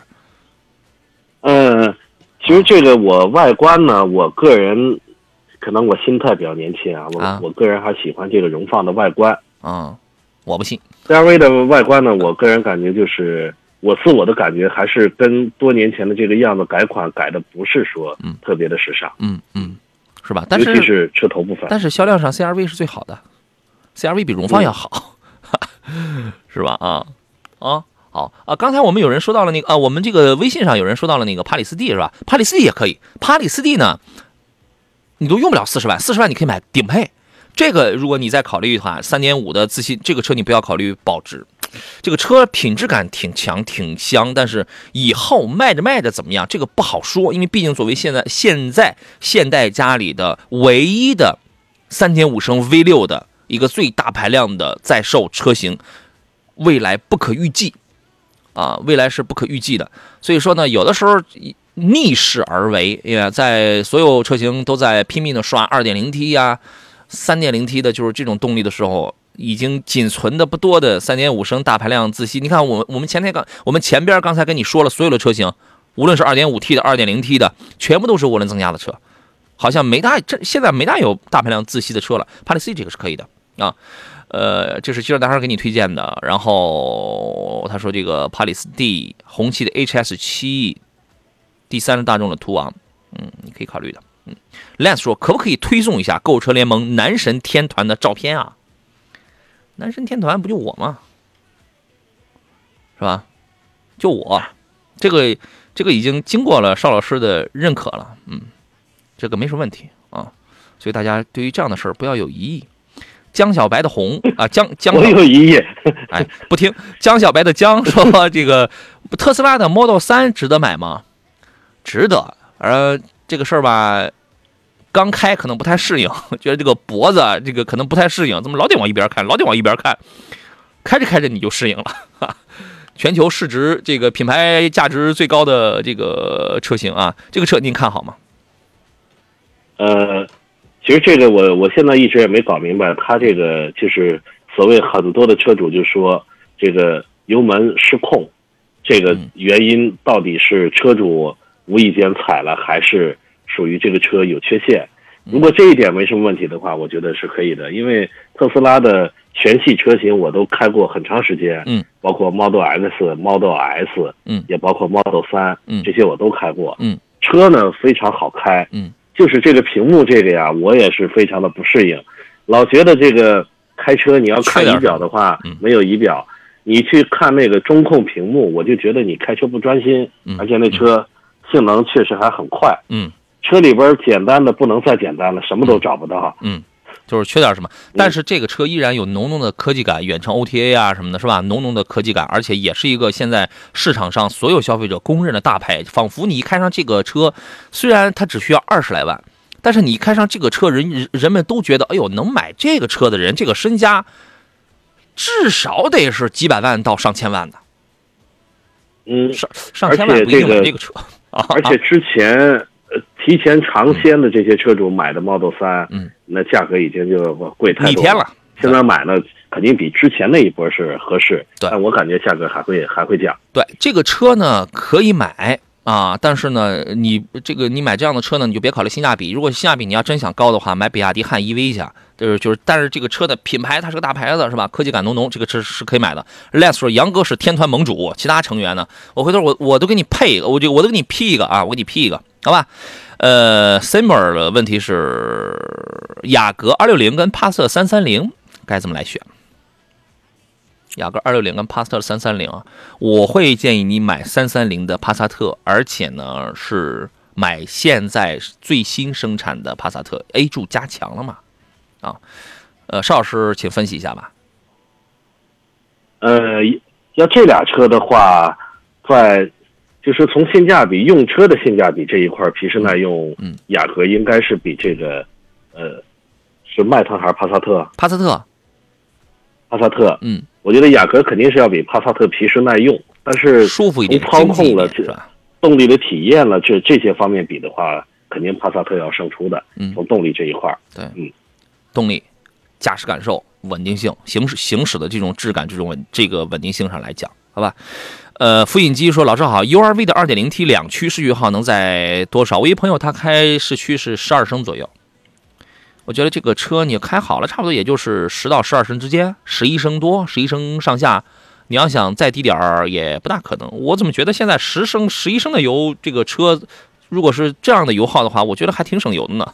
Speaker 2: 嗯，其实这个我外观呢，我个人可能我心态比较年轻啊，我、
Speaker 1: 啊
Speaker 2: 我个人还喜欢这个荣放的外观。
Speaker 1: 嗯，我不信。
Speaker 2: CRV 的外观呢，我个人感觉就是我自我的感觉还是跟多年前的这个样子改款改的不是说
Speaker 1: 嗯
Speaker 2: 特别的时尚，
Speaker 1: 嗯嗯，是吧？但
Speaker 2: 尤其是车头部分。
Speaker 1: 但是销量上 CRV 是最好的，CRV 比荣放要好，是吧？啊啊好啊！刚才我们有人说到了那个啊，我们这个微信上有人说到了那个帕里斯蒂是吧？帕里斯蒂也可以，帕里斯蒂呢，你都用不了四十万，四十万你可以买顶配。这个如果你再考虑的话，三点五的自吸这个车你不要考虑保值，这个车品质感挺强挺香，但是以后卖着卖着怎么样，这个不好说，因为毕竟作为现在现在现代家里的唯一的三点五升 V 六的一个最大排量的在售车型，未来不可预计啊，未来是不可预计的。所以说呢，有的时候逆势而为，因为在所有车型都在拼命的刷 2.0T 呀、3.0T 的，就是这种动力的时候，已经仅存的不多的3.5升大排量自吸。你看，我我们前天刚我们前边刚才跟你说了，所有的车型，无论是 2.5T 的、2.0T 的，全部都是涡轮增压的车。好像没大，这现在没大有大排量自吸的车了。帕里斯这个是可以的啊，呃，这是机车男孩给你推荐的。然后他说这个帕里斯蒂红旗的 HS 七，第三是大众的途昂，嗯，你可以考虑的。嗯，Lance 说可不可以推送一下购车联盟男神天团的照片啊？男神天团不就我吗？是吧？就我，这个这个已经经过了邵老师的认可了，嗯。这个没什么问题啊，所以大家对于这样的事儿不要有疑义。江小白的红 啊，江江
Speaker 2: 我有疑义，
Speaker 1: 哎不听江小白的江 说这个特斯拉的 Model 三值得买吗？值得，而，这个事儿吧，刚开可能不太适应，觉得这个脖子啊这个可能不太适应，怎么老得往一边看，老得往一边看。开着开着你就适应了。哈，全球市值这个品牌价值最高的这个车型啊，这个车您看好吗？
Speaker 2: 呃，其实这个我我现在一直也没搞明白，他这个就是所谓很多的车主就说这个油门失控，这个原因到底是车主无意间踩了，还是属于这个车有缺陷？如果这一点没什么问题的话，我觉得是可以的，因为特斯拉的全系车型我都开过很长时间，
Speaker 1: 嗯，
Speaker 2: 包括 Model X、Model S，
Speaker 1: 嗯。
Speaker 2: 也包括 Model 三，
Speaker 1: 嗯。
Speaker 2: 这些我都开过，
Speaker 1: 嗯，
Speaker 2: 车呢非常好开，
Speaker 1: 嗯，
Speaker 2: 就是这个屏幕这个呀，我也是非常的不适应，老觉得这个开车你要看仪表的话没有仪表，你去看那个中控屏幕，我就觉得你开车不专心，
Speaker 1: 嗯
Speaker 2: 而且那车性能确实还很快，
Speaker 1: 嗯
Speaker 2: 车里边简单的不能再简单了，什么都找不到。
Speaker 1: 嗯，就是缺点什么，但是这个车依然有浓浓的科技感，远程 OTA 啊什么的，是吧？浓浓的科技感，而且也是一个现在市场上所有消费者公认的大牌，仿佛你一开上这个车，虽然它只需要二十来万。但是你一开上这个车，人人人们都觉得，哎呦，能买这个车的人，这个身家至少得是几百万到上千万的，
Speaker 2: 嗯，
Speaker 1: 上上千万不一定买这个车啊。
Speaker 2: 而且之前呃提前尝鲜的这些车主买的 Model 三，
Speaker 1: 嗯，
Speaker 2: 那价格已经就贵太多
Speaker 1: 逆天了。
Speaker 2: 现在买呢，肯定比之前那一波是合适，
Speaker 1: 对
Speaker 2: 但我感觉价格还会还会降。
Speaker 1: 对这个车呢，可以买啊，但是呢，你这个你买这样的车呢，你就别考虑性价比。如果性价比你要真想高的话，买比亚迪汉 EV 去，就是就是，但是这个车的品牌它是个大牌子，是吧？科技感浓浓，这个车是可以买的。Les 说杨哥是天团盟主，其他成员呢，我回头我我都给你配一个，我就我都给你 P 一个啊，我给你 P 一个，好吧？呃，Simmer 的问题是雅阁二六零跟帕萨特三三零该怎么来选？雅阁二六零跟帕萨特三三零啊，我会建议你买三三零的帕萨特，而且呢是买现在最新生产的帕萨特 A 柱加强了嘛？啊，呃，邵老师请分析一下吧。
Speaker 2: 呃，要这俩车的话，在就是从性价比、用车的性价比这一块，皮实耐用，
Speaker 1: 嗯，
Speaker 2: 雅阁应该是比这个，呃，是迈腾还是帕萨特？
Speaker 1: 帕萨特，
Speaker 2: 帕萨特，
Speaker 1: 嗯，
Speaker 2: 我觉得雅阁肯定是要比帕萨特皮实耐用，但是
Speaker 1: 舒服一点，
Speaker 2: 从操
Speaker 1: 经济一
Speaker 2: 控了
Speaker 1: 点是吧？
Speaker 2: 动力的体验了这这些方面比的话，肯定帕萨特要胜出的。
Speaker 1: 嗯
Speaker 2: 从动力这一块对，嗯，
Speaker 1: 动力、驾驶感受、稳定性、行驶行驶的这种质感、这种稳这个稳定性上来讲，好吧？呃，复印机说：“老师好，URV 的 2.0T 两驱市域号能在多少？我一朋友他开市区是十二升左右，我觉得这个车你开好了，差不多也就是十到十二升之间，十一升多，十一升上下。你要想再低点儿也不大可能。我怎么觉得现在十升、十一升的油，这个车如果是这样的油耗的话，我觉得还挺省油的呢。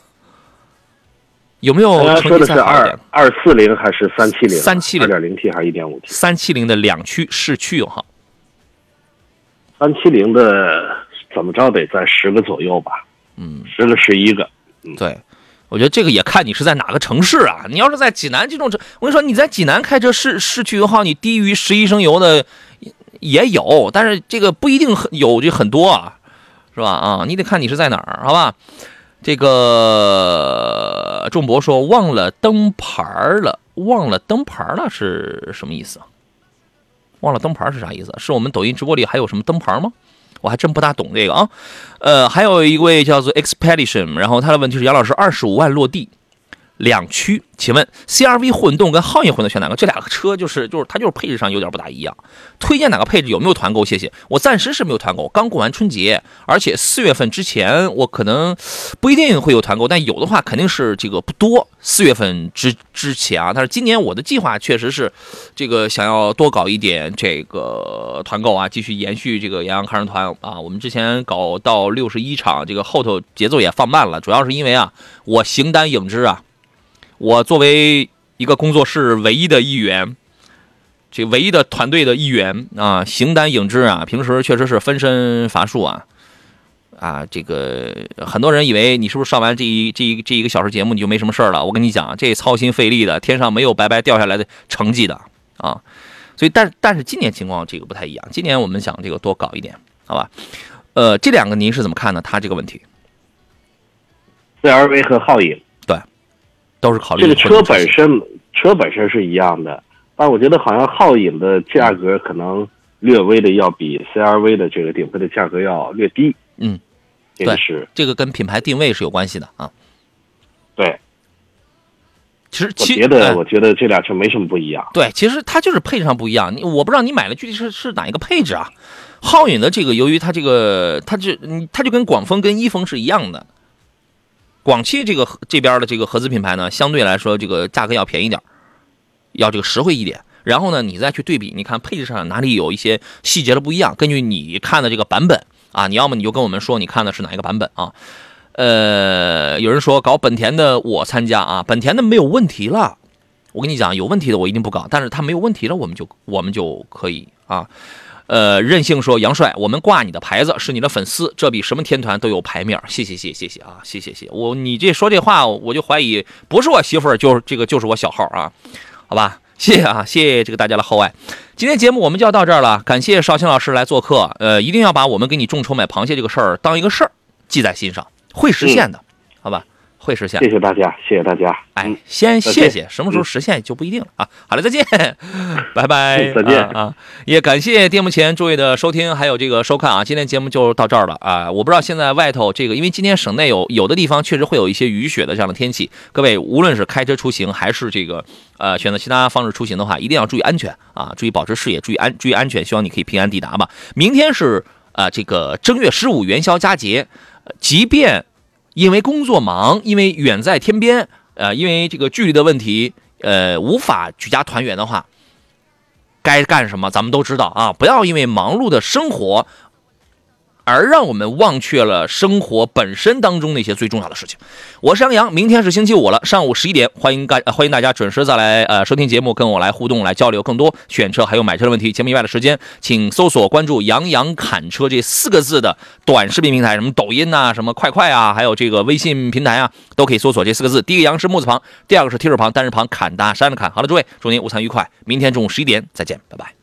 Speaker 1: 有没有
Speaker 2: 说的是
Speaker 1: 再好一点
Speaker 2: 二？二四零还是三七零
Speaker 1: ？370
Speaker 2: 二点零 T 还是一点五 T？
Speaker 1: 三七零的两驱市区油耗，
Speaker 2: 三七零的怎么着得在十个左右吧？
Speaker 1: 嗯，
Speaker 2: 十个十一个。
Speaker 1: 嗯对，我觉得这个也看你是在哪个城市啊。你要是在济南这种城，我跟你说，你在济南开车市市区油耗，你低于十一升油的也也有，但是这个不一定很有就很多啊，是吧？啊，你得看你是在哪儿，好吧？这个仲博说忘了灯牌了，忘了灯牌了是什么意思啊？忘了灯牌是啥意思？是我们抖音直播里还有什么灯牌吗？我还真不大懂这个啊。呃，还有一位叫做 Expedition，然后他的问题是杨老师二十五万落地两驱，请问 CRV 混动跟皓影混动选哪个？这两个车就是就是它就是配置上有点不大一样，推荐哪个配置？有没有团购？谢谢。我暂时是没有团购，刚过完春节，而且四月份之前我可能不一定会有团购，但有的话肯定是这个不多。四月份之之前啊，但是今年我的计划确实是这个想要多搞一点这个团购啊，继续延续这个杨洋看人团啊。我们之前搞到六十一场，这个后头节奏也放慢了，主要是因为啊，我形单影只啊。我作为一个工作室唯一的一员，这唯一的团队的一员啊，形单影只啊，平时确实是分身乏术啊，啊，这个很多人以为你是不是上完这一这一这一个小时节目你就没什么事了？我跟你讲，这操心费力的，天上没有白白掉下来的成绩的啊，所以但但是今年情况这个不太一样，今年我们想这个多搞一点，好吧？呃，这两个您是怎么看呢？他这个问题
Speaker 2: CRV 和皓影
Speaker 1: 都是考虑
Speaker 2: 这个车本身车本身是一样的，但我觉得好像皓影的价格可能略微的要比 CRV 的这个顶配的价格要略低。
Speaker 1: 嗯，
Speaker 2: 这个
Speaker 1: 对
Speaker 2: 是
Speaker 1: 这个跟品牌定位是有关系的啊。
Speaker 2: 对。
Speaker 1: 其实其
Speaker 2: 觉得，
Speaker 1: 哎
Speaker 2: 我觉得这俩车没什么不一样。
Speaker 1: 对，其实它就是配置上不一样。你我不知道你买的具体是是哪一个配置啊？皓影的这个，由于它这个，它这嗯它就跟广丰跟一丰是一样的。广汽这个这边的这个合资品牌呢，相对来说这个价格要便宜点要这个实惠一点。然后呢，你再去对比，你看配置上哪里有一些细节的不一样，根据你看的这个版本啊，你要么你就跟我们说你看的是哪一个版本啊？呃，有人说搞本田的我参加啊，本田的没有问题了。我跟你讲，有问题的我一定不搞，但是他没有问题了，我们就我们就可以啊。呃，任性说杨帅，我们挂你的牌子是你的粉丝，这比什么天团都有排面。谢谢谢谢谢谢啊，谢谢谢谢我你这说这话，我就怀疑不是我媳妇儿，就是这个就是我小号啊，好吧，谢谢啊，谢谢这个大家的厚爱。今天节目我们就要到这儿了，感谢绍兴老师来做客，呃，一定要把我们给你众筹买螃蟹这个事儿当一个事儿记在心上，会实现的，好吧，会实现
Speaker 2: 谢。谢大家，谢谢大家。
Speaker 1: 哎
Speaker 2: 嗯，
Speaker 1: 先谢谢，什么时候实现就不一定了啊。好了，再见，拜拜，
Speaker 2: 再见
Speaker 1: 啊啊！也感谢电幕前诸位的收听，还有这个收看啊。今天节目就到这儿了啊。我不知道现在外头这个，因为今天省内有有的地方确实会有一些雨雪的这样的天气，各位无论是开车出行还是这个呃选择其他方式出行的话，一定要注意安全啊，注意保持视野，注意安注意安全。希望你可以平安抵达吧。明天是啊这个正月十五元宵佳节，呃即便因为工作忙，因为远在天边，呃，因为这个距离的问题，呃，无法举家团圆的话，该干什么咱们都知道啊！不要因为忙碌的生活，而让我们忘却了生活本身当中那些最重要的事情。我是杨洋，明天是星期五了，上午十一点，欢迎大、欢迎大家准时再来呃收听节目，跟我来互动，来交流更多选车还有买车的问题。节目以外的时间，请搜索关注“杨洋侃车”这四个字的短视频平台，什么抖音呐、什么快快啊，还有这个微信平台啊，都可以搜索这四个字。第一个“杨”是木字旁，第二个是提手旁，单人旁，侃大山的侃。好了，诸位，祝您午餐愉快，明天中午十一点再见，拜拜。